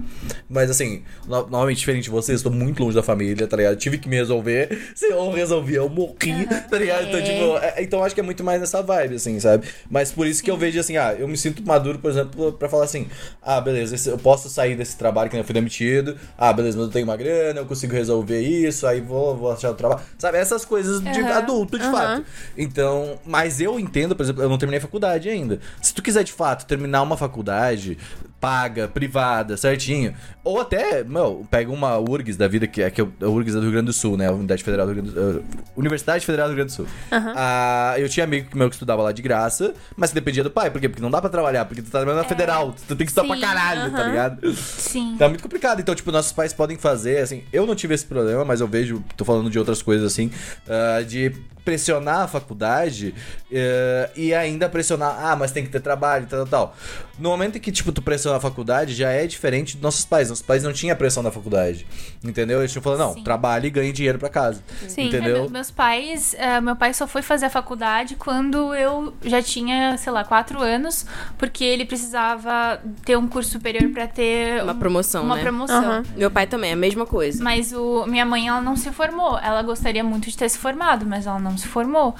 Mas assim, no- novamente diferente de vocês, eu tô muito longe da família, tá ligado? Tive que me resolver. Se eu resolvi, eu morri, tá ligado? Então, É. tipo, é, então acho que é muito mais nessa vibe, assim, sabe? Mas por isso que eu vejo assim, ah, eu me sinto maduro, por exemplo, pra falar assim, ah, beleza, esse- eu posso sair desse trabalho que eu fui demitido, ah, beleza, mas eu tenho uma grana, eu consigo resolver isso, aí vou, vou achar o trabalho. Sabe, essas coisas de Aham. adulto, de Aham. fato. Então, mas eu entendo, por exemplo, eu não terminei a faculdade ainda. Se tu quiser de fato terminar uma faculdade paga, privada, certinho, ou até, meu, pega uma URGS da vida, que é, que é a URGS é do Rio Grande do Sul, né? A Unidade Federal do Rio Grande do, uh, Universidade Federal do Rio Grande do Sul. Ah, eu tinha amigo meu que estudava lá de graça, mas dependia do pai. Por quê? Porque não dá pra trabalhar, porque tu tá trabalhando na federal, tu tem que estudar pra Sim, caralho, tá aham. ligado? Sim. Tá muito complicado. Então, tipo, nossos pais podem fazer, assim. Eu não tive esse problema, mas eu vejo, tô falando de outras coisas assim, ah, de pressionar a faculdade eh, e ainda pressionar, ah, mas tem que ter trabalho, tal, tal, tal. No momento em que, tipo, tu pressiona a faculdade, já é diferente dos nossos pais. Nossos pais não tinham a pressão da faculdade. Entendeu? Eles tinham falado, não, Sim. trabalhe e ganhe dinheiro pra casa. Sim. Entendeu? É, me- meus pais, eh, meu pai só foi fazer a faculdade quando eu já tinha, sei lá, quatro anos, porque ele precisava ter um curso superior pra ter Uma um- promoção, uma né? promoção. Aham. Meu pai também, é a mesma coisa. Mas o, minha mãe, ela não se formou. Ela gostaria muito de ter se formado, mas ela não se formou.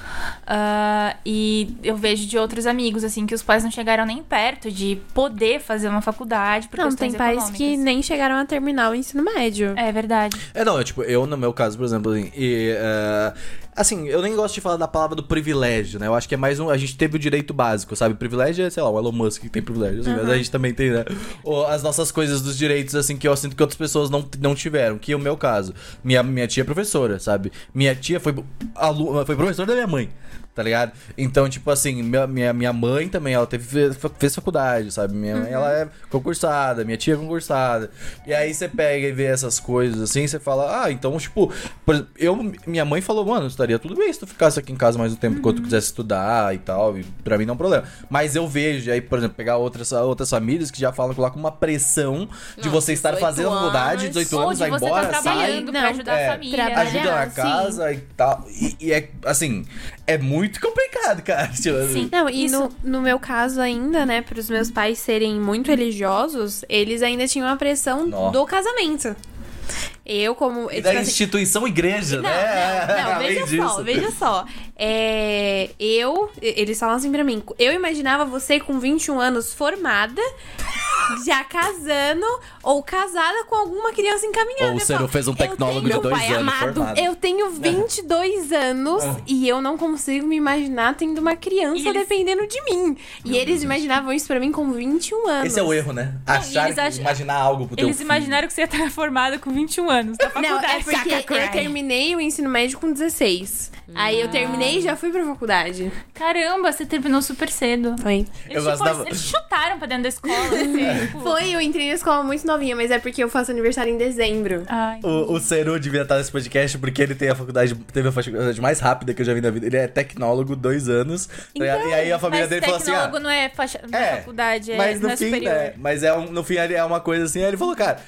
Ah, e eu vejo de outros amigos, assim, que os pais não chegaram nem perto de poder fazer uma faculdade por Não, tem pais econômicas. que nem chegaram a terminar o ensino médio. É verdade. É, não, eu, tipo, eu no meu caso, por exemplo, assim, e, eh, assim, eu nem gosto de falar da palavra do privilégio, né? Eu acho que é mais um. A gente teve o direito básico, sabe? Privilégio é, sei lá, o Elon Musk que tem privilégio, assim, mas a gente também tem, né? O- as nossas coisas dos direitos, assim, que eu sinto que outras pessoas não, não tiveram. Que é o meu caso. Minha, minha tia é professora, sabe? Minha tia foi, alu, foi professora da minha mãe. Tá ligado? Então, tipo assim, minha, minha, minha mãe também, ela teve, fez, faculdade, sabe? Minha mãe, ela é concursada, minha tia é concursada. E aí você pega e vê essas coisas assim, você fala, ah, então, tipo, eu, minha mãe falou, mano, estaria tudo bem se tu ficasse aqui em casa mais um tempo enquanto tu quisesse estudar e tal, e pra mim não é um problema. Mas eu vejo aí, por exemplo, pegar outras, outras famílias que já falam que lá com uma pressão de Não, você estar 18 fazendo faculdade, anos. 18 Ou anos, vai você embora, tá sai. trabalhando pra ajudar é, a família. trabalhar, né? ajuda na sim. casa e tal. E, e é, assim, é muito complicado, cara. Tipo, Sim. Não, e Isso- no, no meu caso ainda, né, pros meus pais serem muito religiosos, eles ainda tinham a pressão Nó. do casamento. Eu, como. E eles da assim, instituição igreja, Não, né? não, não, veja disso. só, veja só. É, eu, eles falam assim pra mim, eu imaginava você com 21 anos formada, já casando ou casada com alguma criança encaminhada. Ou falo, não fez um eu tecnólogo tenho- de dois meu pai anos amado, formado. Eu tenho 22 anos e eu não consigo me imaginar tendo uma criança eles- dependendo de mim. E eles imaginavam isso pra mim com 21 anos. Esse é o erro, né? Achar, eles acham- imaginar algo pro teu Eles filho. imaginaram que você ia estar formada com 21 anos na Não, faculdade. é porque Saca, eu terminei o ensino médio com 16. Aí eu terminei e já fui pra faculdade. Caramba, você terminou super cedo. Foi. Eles, Eu tipo, gostava- eles chutaram pra dentro da escola. Assim, tipo... Foi, eu entrei na escola muito novinha, mas é porque eu faço aniversário em dezembro. Ai. O, o Ceru devia estar nesse podcast porque ele tem a faculdade, teve a faculdade mais rápida que eu já vi na vida. Ele é tecnólogo, dois anos. ligado? e aí a família Mas dele falou assim: ah, tecnólogo não é, faixa, não é faculdade, é, mas no não é fim, superior. né? Mas é um, no fim ele é uma coisa assim. Aí ele falou, cara,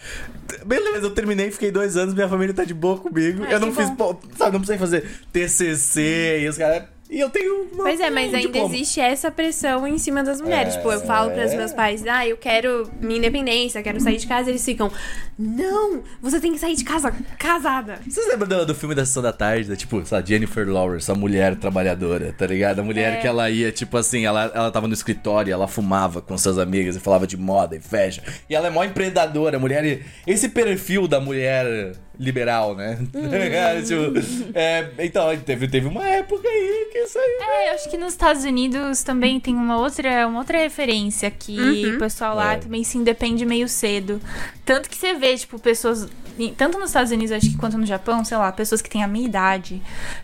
beleza, eu terminei, fiquei dois anos, minha família tá de boa comigo. Ai, eu não fiz, pô, sabe, não precisei fazer TCC e os caras. E eu tenho. Uma, Pois é, mas um ainda diploma. existe essa pressão em cima das mulheres. É. tipo, eu falo pros meus pais, ah, eu quero minha independência, quero sair de casa. Eles ficam, não, você tem que sair de casa casada. Vocês lembram do, do filme da Sessão da Tarde? Da, tipo, essa Jennifer Lawrence, a mulher trabalhadora, tá ligado? A mulher É. que ela ia, tipo assim, ela, ela tava no escritório, ela fumava com suas amigas e falava de moda e fashion. E ela é mó empreendedora, a mulher. Esse perfil da mulher liberal, né? tipo, é, então, teve, teve uma época aí que isso aí. É, eu acho que nos Estados Unidos também tem uma outra, uma outra referência que Uhum. o pessoal lá É. também se independe meio cedo. Tanto que você vê, tipo, pessoas. Tanto nos Estados Unidos, acho que quanto no Japão, sei lá, pessoas que têm a minha idade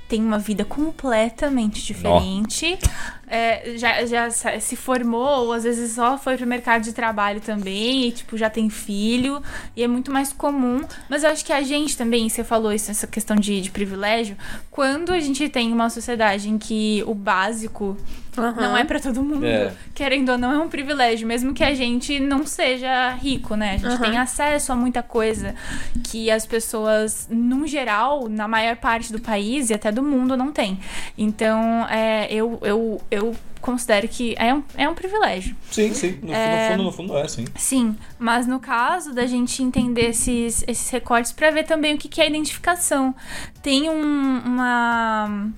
têm uma vida completamente diferente. É, já, já se formou, ou às vezes só foi pro mercado de trabalho também, e tipo, já tem filho, e é muito mais comum. Mas eu acho que a gente também, você falou isso, essa questão de, de privilégio, quando a gente tem uma sociedade em que o básico não é pra todo mundo, É. querendo ou não, é um privilégio, mesmo que a gente não seja rico, né? A gente Aham. tem acesso a muita coisa que as pessoas, num geral, na maior parte do país e até do mundo, não tem. Então, é, eu, eu, eu considero que é um, é um privilégio. Sim, sim. No, É. no fundo, no fundo é, sim. Sim, mas no caso da gente entender esses, esses recortes pra ver também o que, que é identificação. Tem um- uma.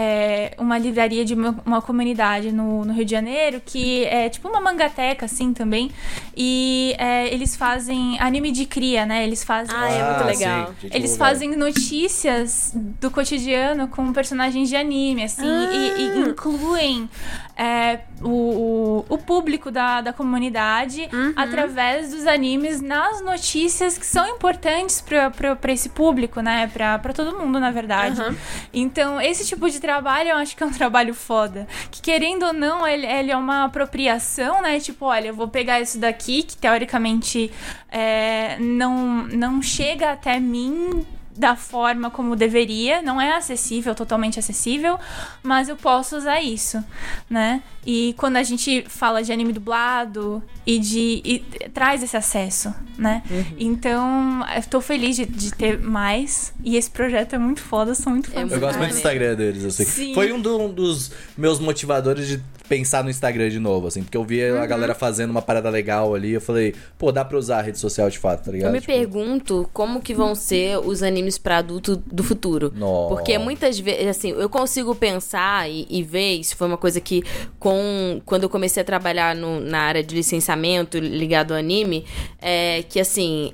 É, uma livraria de uma, uma comunidade no, no Rio de Janeiro que é tipo uma mangateca, assim, também. E é, eles fazem anime de cria, né? Eles fazem. Ah, é muito legal. sim, Eles lugar. fazem notícias do cotidiano com personagens de anime, assim, e, e incluem é, o, o, o público da, da comunidade através dos animes nas notícias que são importantes pra esse público, né? Pra todo mundo, na verdade. Aham. Então, esse tipo de trabalho eu acho que é um trabalho foda. Que querendo ou não, ele, ele é uma apropriação, né? Tipo, olha, eu vou pegar isso daqui, que teoricamente é, não, não chega até mim da forma como deveria, não é acessível, totalmente acessível, mas eu posso usar isso, né? E quando a gente fala de anime dublado e de e traz esse acesso, né? Então, eu tô feliz de, de ter mais e esse projeto é muito foda, eu sou muito fã. É desse Eu gosto muito do. Instagram deles, assim. Sim. Foi um, do- um dos meus motivadores de pensar no Instagram de novo, assim. Porque eu via Uhum. a galera fazendo uma parada legal ali. Eu falei, pô, dá pra usar a rede social de fato, tá ligado? Eu me Tipo, pergunto como que vão ser os animes pra adulto do futuro. Nossa. Porque muitas vezes, assim, eu consigo pensar e, e ver, isso foi uma coisa que com quando eu comecei a trabalhar no- na área de licenciamento ligado ao anime, é que assim,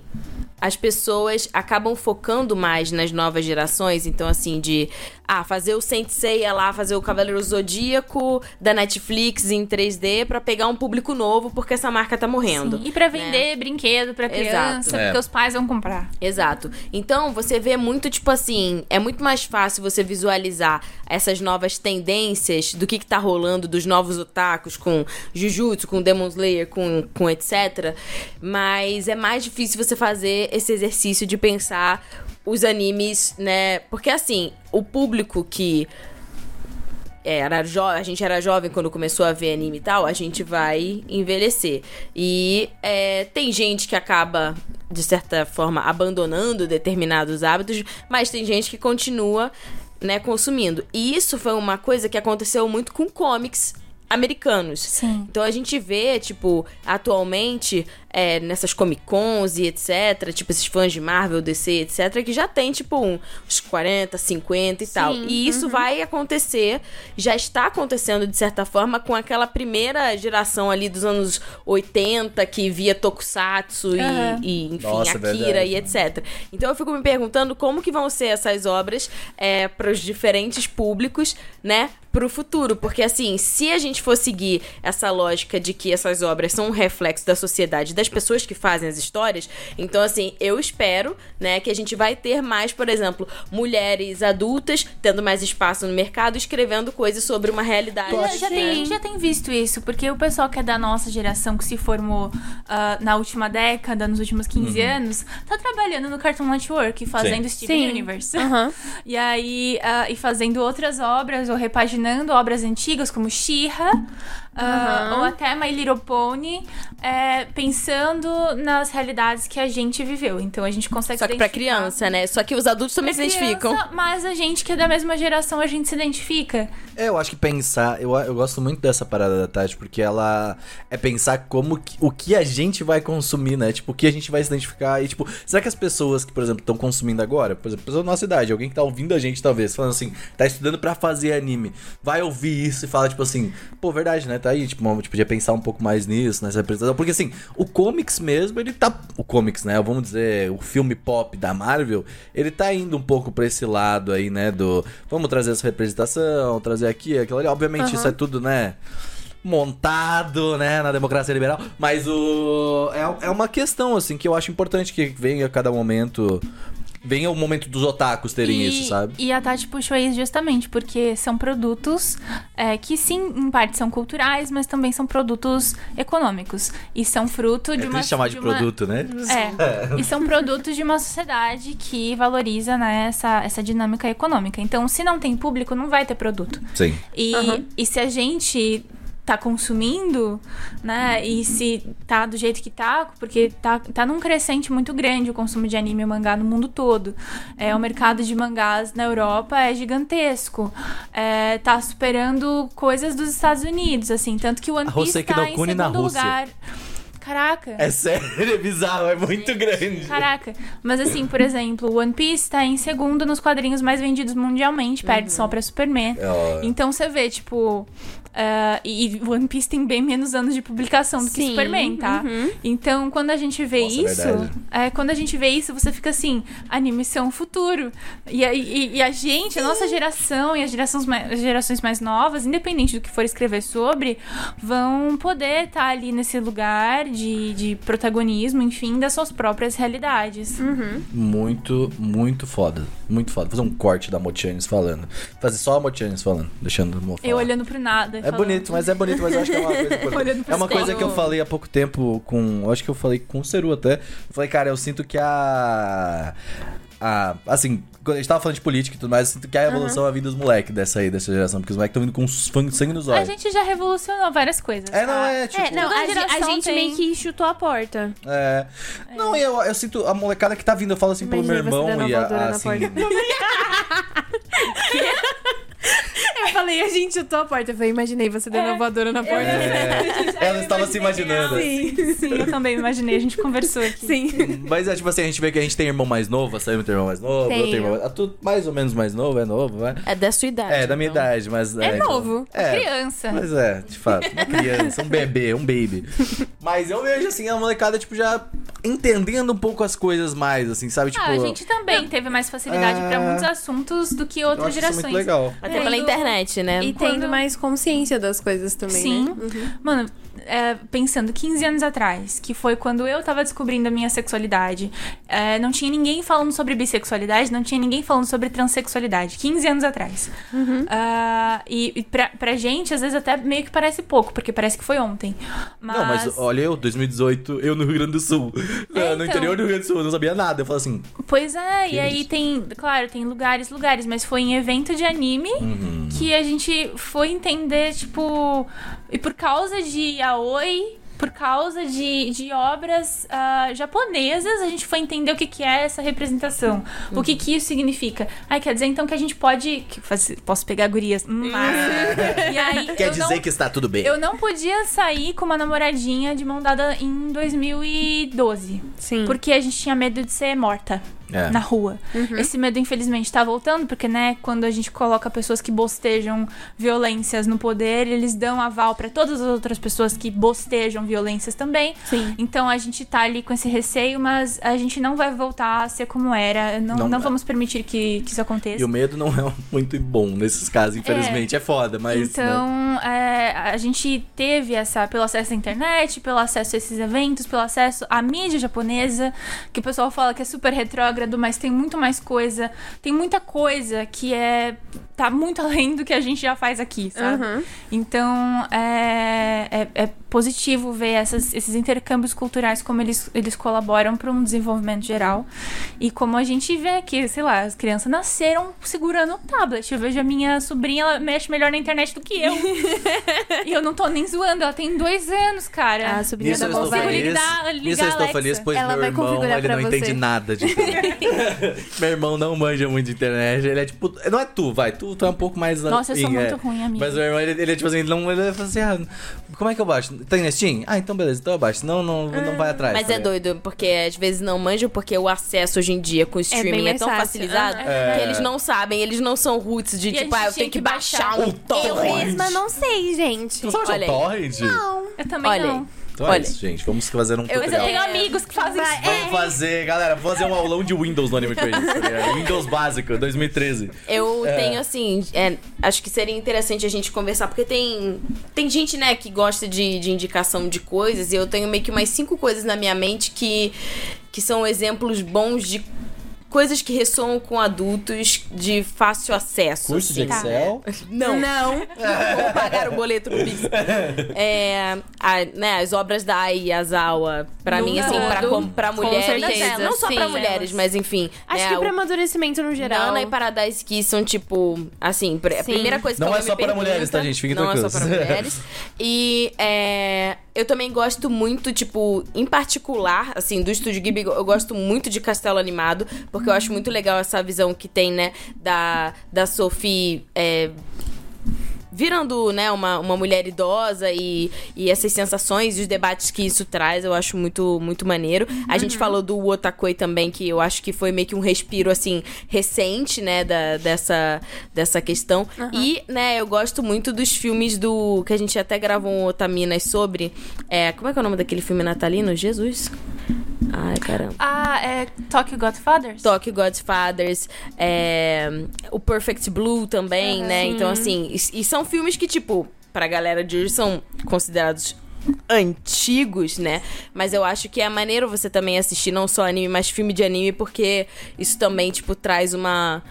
as pessoas acabam focando mais nas novas gerações, então assim, de ah, fazer o Saint Seiya lá, fazer o Cavaleiro Zodíaco da Netflix em 3D pra pegar um público novo, porque essa marca tá morrendo. Sim, E pra vender brinquedo pra criança, Exato. porque É. os pais vão comprar. Exato. Então, você vê muito, tipo assim, é muito mais fácil você visualizar essas novas tendências do que, que tá rolando, dos novos otakus com Jujutsu, com Demon Slayer, com, com etc. Mas é mais difícil você fazer esse exercício de pensar os animes, né? Porque assim, o público que era jo a gente era jovem quando começou a ver anime e tal, a gente vai envelhecer. E é, tem gente que acaba, de certa forma, abandonando determinados hábitos, mas tem gente que continua, né, consumindo. E isso foi uma coisa que aconteceu muito com comics americanos. Sim. Então a gente vê, tipo, atualmente, é, nessas Comic Cons e etc., tipo, esses fãs de Marvel, DC, etc., que já tem, tipo, um- uns 40, 50 e tal. E isso vai acontecer, já está acontecendo, de certa forma, com aquela primeira geração ali dos anos 80, que via Tokusatsu e- Aham. e, enfim, Nossa, Akira verdade. e etc. Então eu fico me perguntando como que vão ser essas obras é, para os diferentes públicos, né? Pro futuro, porque assim, se a gente for seguir essa lógica de que essas obras são um reflexo da sociedade, das pessoas que fazem as histórias, então assim, eu espero, né, que a gente vai ter mais, por exemplo, mulheres adultas tendo mais espaço no mercado, escrevendo coisas sobre uma realidade. Já, acho já tem, já tem visto isso, porque o pessoal que é da nossa geração, que se formou ah, na última década, nos últimos 15 anos, tá trabalhando no Cartoon Network, fazendo Steven Sim. Universe. Aham. E aí, ah, e fazendo outras obras, ou repaginando obras antigas, como She-Ra, Aham. ou até My Little Pony, é, pensando nas realidades que a gente viveu. Então a gente consegue Só que pra criança, né? Só que os adultos também se Pra identificam. criança, Mas a gente que é da mesma geração, a gente se identifica. É, eu acho que pensar. Eu, eu gosto muito dessa parada da Tati, porque ela é pensar como que- o que a gente vai consumir, né? Tipo, o que a gente vai se identificar. E, tipo, será que as pessoas que, por exemplo, estão consumindo agora, por exemplo, pessoa da nossa idade, alguém que tá ouvindo a gente, talvez, falando assim, tá estudando pra fazer anime, vai ouvir isso e fala, tipo assim, pô, verdade, né? Tá aí, tipo, a gente podia pensar um pouco mais nisso, nessa representação. Porque assim, o comics mesmo, ele tá. O comics, né? Vamos dizer, o filme pop da Marvel, ele tá indo um pouco pra esse lado aí, né? Do. Vamos trazer essa representação, trazer aqui, aquilo ali. Obviamente, isso é tudo, né? montado, né, na democracia liberal, mas o é, é uma questão assim que eu acho importante que venha a cada momento venha o momento dos otakus terem E- isso, sabe? E a Tati puxou isso justamente porque são produtos é, que sim, em parte são culturais, mas também são produtos econômicos. E são fruto É de uma... chamar de uma- produto, né? É, e são produtos de uma sociedade que valoriza né, essa, essa dinâmica econômica. Então, se não tem público, não vai ter produto. Sim. E, e se a gente tá consumindo, né, e se tá do jeito que tá, porque tá, tá num crescente muito grande o consumo de anime e mangá no mundo todo. É, o mercado de mangás na Europa é gigantesco. É, tá superando coisas dos Estados Unidos, assim, tanto que o One Piece tá em segundo lugar. Caraca. É sério, é bizarro, é muito grande. Caraca. Mas assim, por exemplo, One Piece tá em segundo nos quadrinhos mais vendidos mundialmente, perde só pra Superman. Ó. Então você vê, tipo. Ah, e One Piece tem bem menos anos de publicação do que Sim, Superman, tá? Então, quando a gente vê Nossa, é isso, é, quando a gente vê isso, você fica assim, animes são o futuro. E, a- e- e a gente, a nossa geração e as gerações mais, as gerações mais novas, independente do que for escrever sobre, vão poder estar ali nesse lugar de, de protagonismo, enfim, das suas próprias realidades. Muito, muito foda. Muito foda. Fazer um corte da Motianes falando. Fazer só a Motianes falando, deixando o. Eu olhando pro nada. É falando- bonito, mas é bonito, mas eu acho que é uma coisa importante. É uma coisa que eu falei há pouco tempo com. Eu acho que eu falei com o Ceru até. Eu falei, cara, eu sinto que a. A, assim, quando a gente tava falando de política e tudo mais, eu sinto que a evolução vai vir dos moleques dessa aí, dessa geração, porque os moleques estão vindo com sangue nos A olhos. gente já revolucionou várias coisas. É, não, tá? é tipo. É, não, a, a gente tem- meio que chutou a porta. É. Não, e eu, eu sinto a molecada que tá vindo, eu falo assim pelo meu irmão e a a, assim. Eu falei, a gente chutou a porta. Eu falei, imaginei você dando a voadora na porta. É, ela estava se imaginando. Sim, Sim, eu também imaginei, a gente conversou aqui. sim. Mas é tipo assim, a gente vê que a gente tem irmão mais novo, a Sammy tem irmão mais novo, eu Tenho. tenho irmão mais... Tudo mais ou menos mais novo, é novo, vai. É da sua idade. É, da minha então. idade, mas... É então- novo. É, Criança. Mas é, de fato, uma criança, um bebê, um baby. Mas eu vejo, assim, a molecada, tipo, já entendendo um pouco as coisas mais, assim, sabe? Tipo, Ah, a gente também teve mais facilidade É. pra muitos assuntos do que eu outras gerações. muito legal. Até pela Tendo- internet, né? E Quando- tendo mais consciência das coisas também, Sim. né? Uhum. Mano, é, pensando 15 anos atrás, que foi quando eu tava descobrindo a minha sexualidade, é, não tinha ninguém falando sobre bissexualidade, não tinha ninguém falando sobre transexualidade. 15 anos atrás. Ah, e e pra, pra gente, às vezes até meio que parece pouco, porque parece que foi ontem. Mas... Não, mas olha eu, 2018, eu no Rio Grande do Sul. É, no então. interior do Rio Grande do Sul, eu não sabia nada. Eu falo assim, Pois é, e aí isso? tem, claro, tem lugares, lugares, mas foi em evento de anime Uhum. que a gente foi entender, tipo, e por causa de Aoi, por causa de, de obras ah, japonesas, a gente foi entender o que, que é essa representação. O que que isso significa. Ai, quer dizer então que a gente pode. que faz- posso pegar gurias? E aí, quer dizer não, que está tudo bem. eu não podia sair com uma namoradinha de mão dada em 2012. Sim. Porque a gente tinha medo de ser morta É. na rua. Uhum. Esse medo, infelizmente, tá voltando, porque, né, quando a gente coloca pessoas que bostejam violências no poder, eles dão aval pra todas as outras pessoas que bostejam violências também. Sim. Então a gente tá ali com esse receio, mas a gente não vai voltar a ser como era. Não, Não não, dá. vamos permitir que, que isso aconteça. E o medo não é muito bom nesses casos, infelizmente. É, foda, mas. né? Então, é, a gente teve essa, pelo acesso à internet, pelo acesso a esses eventos, pelo acesso à mídia japonesa, que o pessoal fala que é super retrógrado, mas tem muito mais coisa, tem muita coisa que é tá muito além do que a gente já faz aqui, sabe? Uhum. Então, é, é, é positivo ver essas- esses intercâmbios culturais, como eles, eles colaboram para um desenvolvimento geral. E como a gente vê que, sei lá, as crianças nasceram segurando o tablet. Eu vejo a minha sobrinha, ela mexe melhor na internet do que eu. e eu não tô nem zoando, ela tem dois anos, cara. A sobrinha Nisso da eu estou feliz. ligar- ligar Nisso eu estou feliz, pois Ela meu irmão ele não você. entende nada de Meu irmão não manja muito de internet. Ele é tipo. Não é tu, vai. Tu, tu é um pouco mais. Nossa, eu sou muito é. ruim, amigo. Mas meu irmão, ele, ele é tipo assim, ele não. Ele fala assim, ah, como é que eu baixo? Tem na Steam? Ah, então beleza, então eu baixo. Não, não, não vai atrás. Mas tá é ligado? doido, porque às vezes não manjam, porque o acesso hoje em dia com o streaming bem é, mais tão fácil. facilizado É. que eles não sabem, eles não são roots de E tipo, ah, eu tenho que que baixar um Eu torrent. mesma não sei, gente. Tu sabe Olha aí. torrent? Eu também Olha não. Então é Olha. isso, gente. Vamos fazer um Eu- Mas eu tutorial. tenho amigos que fazem isso. Vamos fazer, galera, vamos fazer um aulão de Windows no Anime Crazy. tá? Windows básico, 2013. Eu É. tenho, assim, é, acho que seria interessante a gente conversar, porque tem, tem gente, né, que gosta de, de indicação de coisas, e eu tenho meio que umas cinco coisas na minha mente que, que são exemplos bons de coisas que ressoam com adultos de fácil acesso. Curso de assim. Excel. Não. Não. Vou pagar o boleto no Pix. É, a- né, as obras da Ai Yazawa, pra mim, assim, pra, com, pra Com mulheres. certeza, não só pra sim. mulheres, mas enfim. Acho né, que o- pra amadurecimento no geral. Nana e Paradise Kiss são, tipo, assim, pr- a Sim. primeira coisa que Não ela é me só para pergunta- mulheres, tá, gente? Fiquem Não é só para mulheres. E é, eu também gosto muito, tipo, em particular, assim, do Estúdio Ghibli, eu gosto muito de Castelo Animado, porque eu acho muito legal essa visão que tem, né, da, da Sophie... é, virando, né, uma, uma mulher idosa e, e essas sensações e os debates que isso traz, eu acho muito, muito maneiro. A gente falou do Otakoi também, que eu acho que foi meio que um respiro, assim, recente, né, da, dessa, dessa questão. E, né, eu gosto muito dos filmes do... que a gente até gravou um Otaminas sobre. É, como é que é o nome daquele filme natalino? Jesus. Ai, caramba. Ah, é Tokyo Godfathers? Tokyo Godfathers, é, o Perfect Blue também, né? Então, assim, e, e são filmes que, tipo, pra galera de hoje são considerados antigos, né? Mas eu acho que é maneiro você também assistir não só anime, mas filme de anime, porque isso também, tipo, traz uma.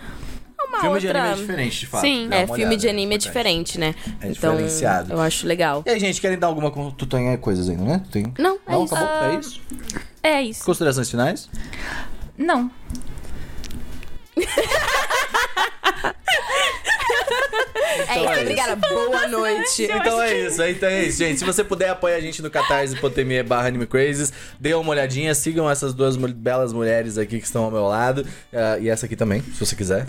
Uma Filme de outra... anime é diferente, de fato. Sim. É, filme olhada, de anime é diferente, né? É então, diferenciado. eu acho legal. E aí, gente, querem dar alguma... Tu tem coisas ainda, né? Tu tem... Não, é Não, isso. acabou? É isso? É isso. Considerações finais? Não. É Então é isso, isso. obrigada. Boa noite. Então é isso, então é isso, gente. Se você puder apoiar a gente no catarse.me barra Anime Crazes, dê uma olhadinha, sigam essas duas belas mulheres aqui que estão ao meu lado. ah, e essa aqui também, se você quiser.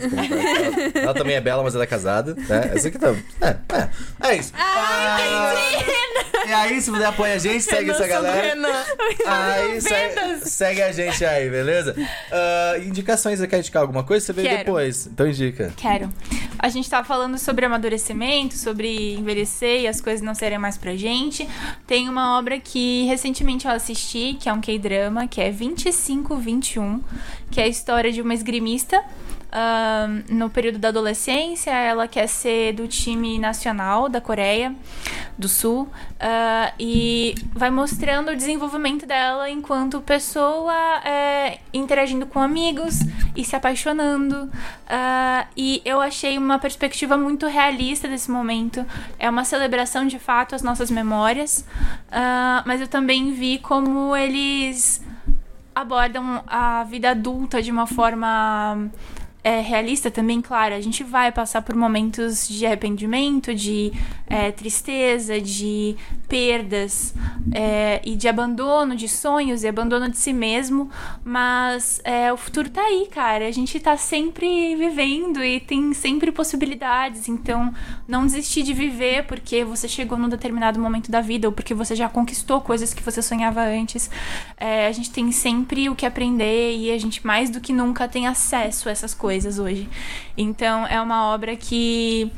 Ela, ela também é bela, mas ela é casada. Né? Essa aqui também. É, é, é isso. Ah, e aí, se puder apoiar a gente, segue essa galera. Aí, segue, segue a gente aí, beleza? Ah, indicações, você quer indicar alguma coisa? Você veio Quero. depois. Então indica. Quero. A gente tava falando sobre amadurecimento, sobre envelhecer e as coisas não serem mais pra gente. Tem uma obra que recentemente eu assisti, que é um K-drama, que é 2521, que é a história de uma esgrimista. No período da adolescência, ela quer ser do time nacional da Coreia do Sul ah, e vai mostrando o desenvolvimento dela enquanto pessoa é, interagindo com amigos e se apaixonando. Ah, e eu achei uma perspectiva muito realista desse momento. É uma celebração de fato às nossas memórias, ah, mas eu também vi como eles abordam a vida adulta de uma forma é, realista também, claro. A gente vai passar por momentos de arrependimento, de é, tristeza, de perdas é, e de abandono de sonhos e abandono de si mesmo. Mas é, o futuro tá aí, cara. A gente tá sempre vivendo e tem sempre possibilidades. Então, não desistir de viver porque você chegou num determinado momento da vida ou porque você já conquistou coisas que você sonhava antes. É, a gente tem sempre o que aprender e a gente mais do que nunca tem acesso a essas coisas hoje. Então é uma obra que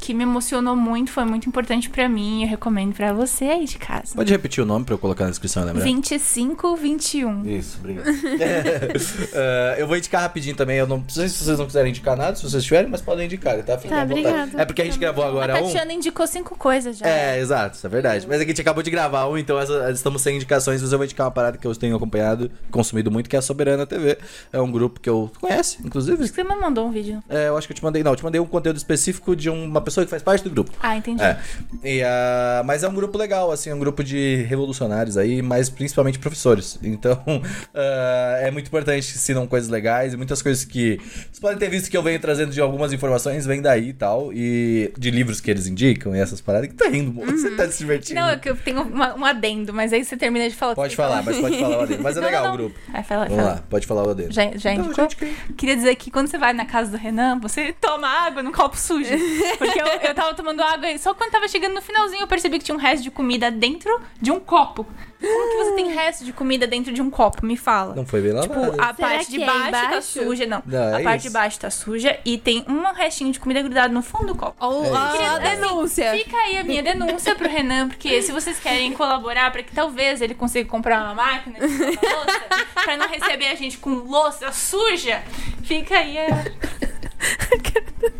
que me emocionou muito, foi muito importante pra mim. Eu recomendo pra você aí de casa. Pode repetir o nome pra eu colocar na descrição, lembra? 25, 21. Isso, obrigado. Eh, eu vou indicar rapidinho também. Eu não sei se vocês não quiserem indicar nada, se vocês tiverem, mas podem indicar, tá? Fiquem Tá, à vontade. obrigada. É porque a gente gravou A agora um. Tatiana indicou cinco coisas já. É, exato, isso é verdade. Mas aqui a gente acabou de gravar um, então essa- estamos sem indicações, mas eu vou indicar uma parada que eu tenho acompanhado, consumido muito, que é a Soberana TV. É um grupo que eu conhece, inclusive, Acho que você me mandou um vídeo. É, eu acho que eu te mandei. Não, eu te mandei um conteúdo específico de uma pessoa que faz parte do grupo. Ah, entendi. É. E, ah, mas é um grupo legal, assim, é um grupo de revolucionários aí, mas principalmente professores. Então, ah, é muito importante que ensinam coisas legais e muitas coisas que. Vocês podem ter visto que eu venho trazendo de algumas informações, vem daí e tal. E de livros que eles indicam e essas paradas. Que tá rindo, moço, Você tá se divertindo. Não, é que eu tenho uma- um adendo, mas aí você termina de falar. Pode falar, mas pode falar o adendo. Mas é Não, legal não, o grupo. Vai, fala, Vamos fala. lá, pode falar o adendo. Já, já Não, indicou? gente, que- Queria dizer que quando você vai na casa do Renan, você toma água num copo sujo. Porque eu, eu tava tomando água e só quando tava chegando no finalzinho eu percebi que tinha um resto de comida dentro de um copo. Como que você tem resto de comida dentro de um copo? Me fala. Não foi bem lavado. Tipo, a Será parte de é baixo, tá suja, não. Não, a é parte isso. de baixo tá suja e tem um restinho de comida grudado no fundo do copo. Ou É a isso. denúncia. Fica aí a minha denúncia pro Renan, porque se vocês querem colaborar pra que talvez ele consiga comprar uma máquina de louça, pra não receber a gente com louça suja, fica aí a...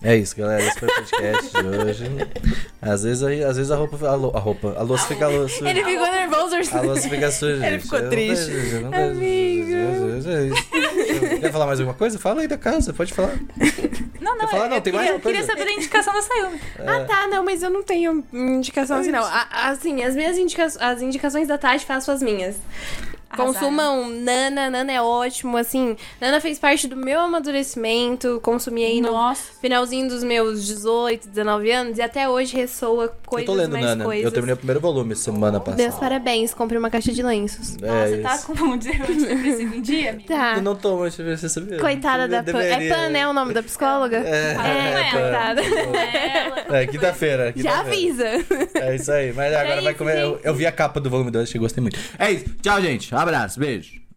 É isso, galera. Esse foi o podcast de hoje. Às vezes, aí- às vezes a roupa. A, lo- a roupa. A louça fica suja. Ele ficou nervoso. A louça fica suja. Ele ficou Eu triste. vejo, vejo. Amigo. É. Quer falar mais alguma coisa? Fala aí da casa, pode falar. Não, não, Quer falar? eu, Não, eu tem mais queria, uma coisa? queria saber da indicação da Sayumi. Ah, tá, não, mas eu não tenho indicação assim, não. A- assim, as minhas indica as indicações da Tati faço as minhas. Arrasaram. Consumam Nana, Nana é ótimo, assim. Nana fez parte do meu amadurecimento, consumi aí no Nossa. finalzinho dos meus 18, 19 anos e até hoje ressoa Eu coisas tô lendo, mais Nana. coisas. Eu terminei o primeiro volume semana passada. Meus parabéns, comprei uma caixa de lenços. É Nossa, tá com um depressivo em dia, amiga? Tá. Eu não eu você sabia. Coitada da Pan. É. Pan, né? O nome da psicóloga? É, Ah, é, não é, coitada. Ela. É, quinta-feira. Já quinta-feira. avisa. É isso aí. Mas agora É vai isso, comer. Eu, eu vi a capa do volume 2, achei que gostei muito. É isso. Tchau, gente. Abraço. Beijo.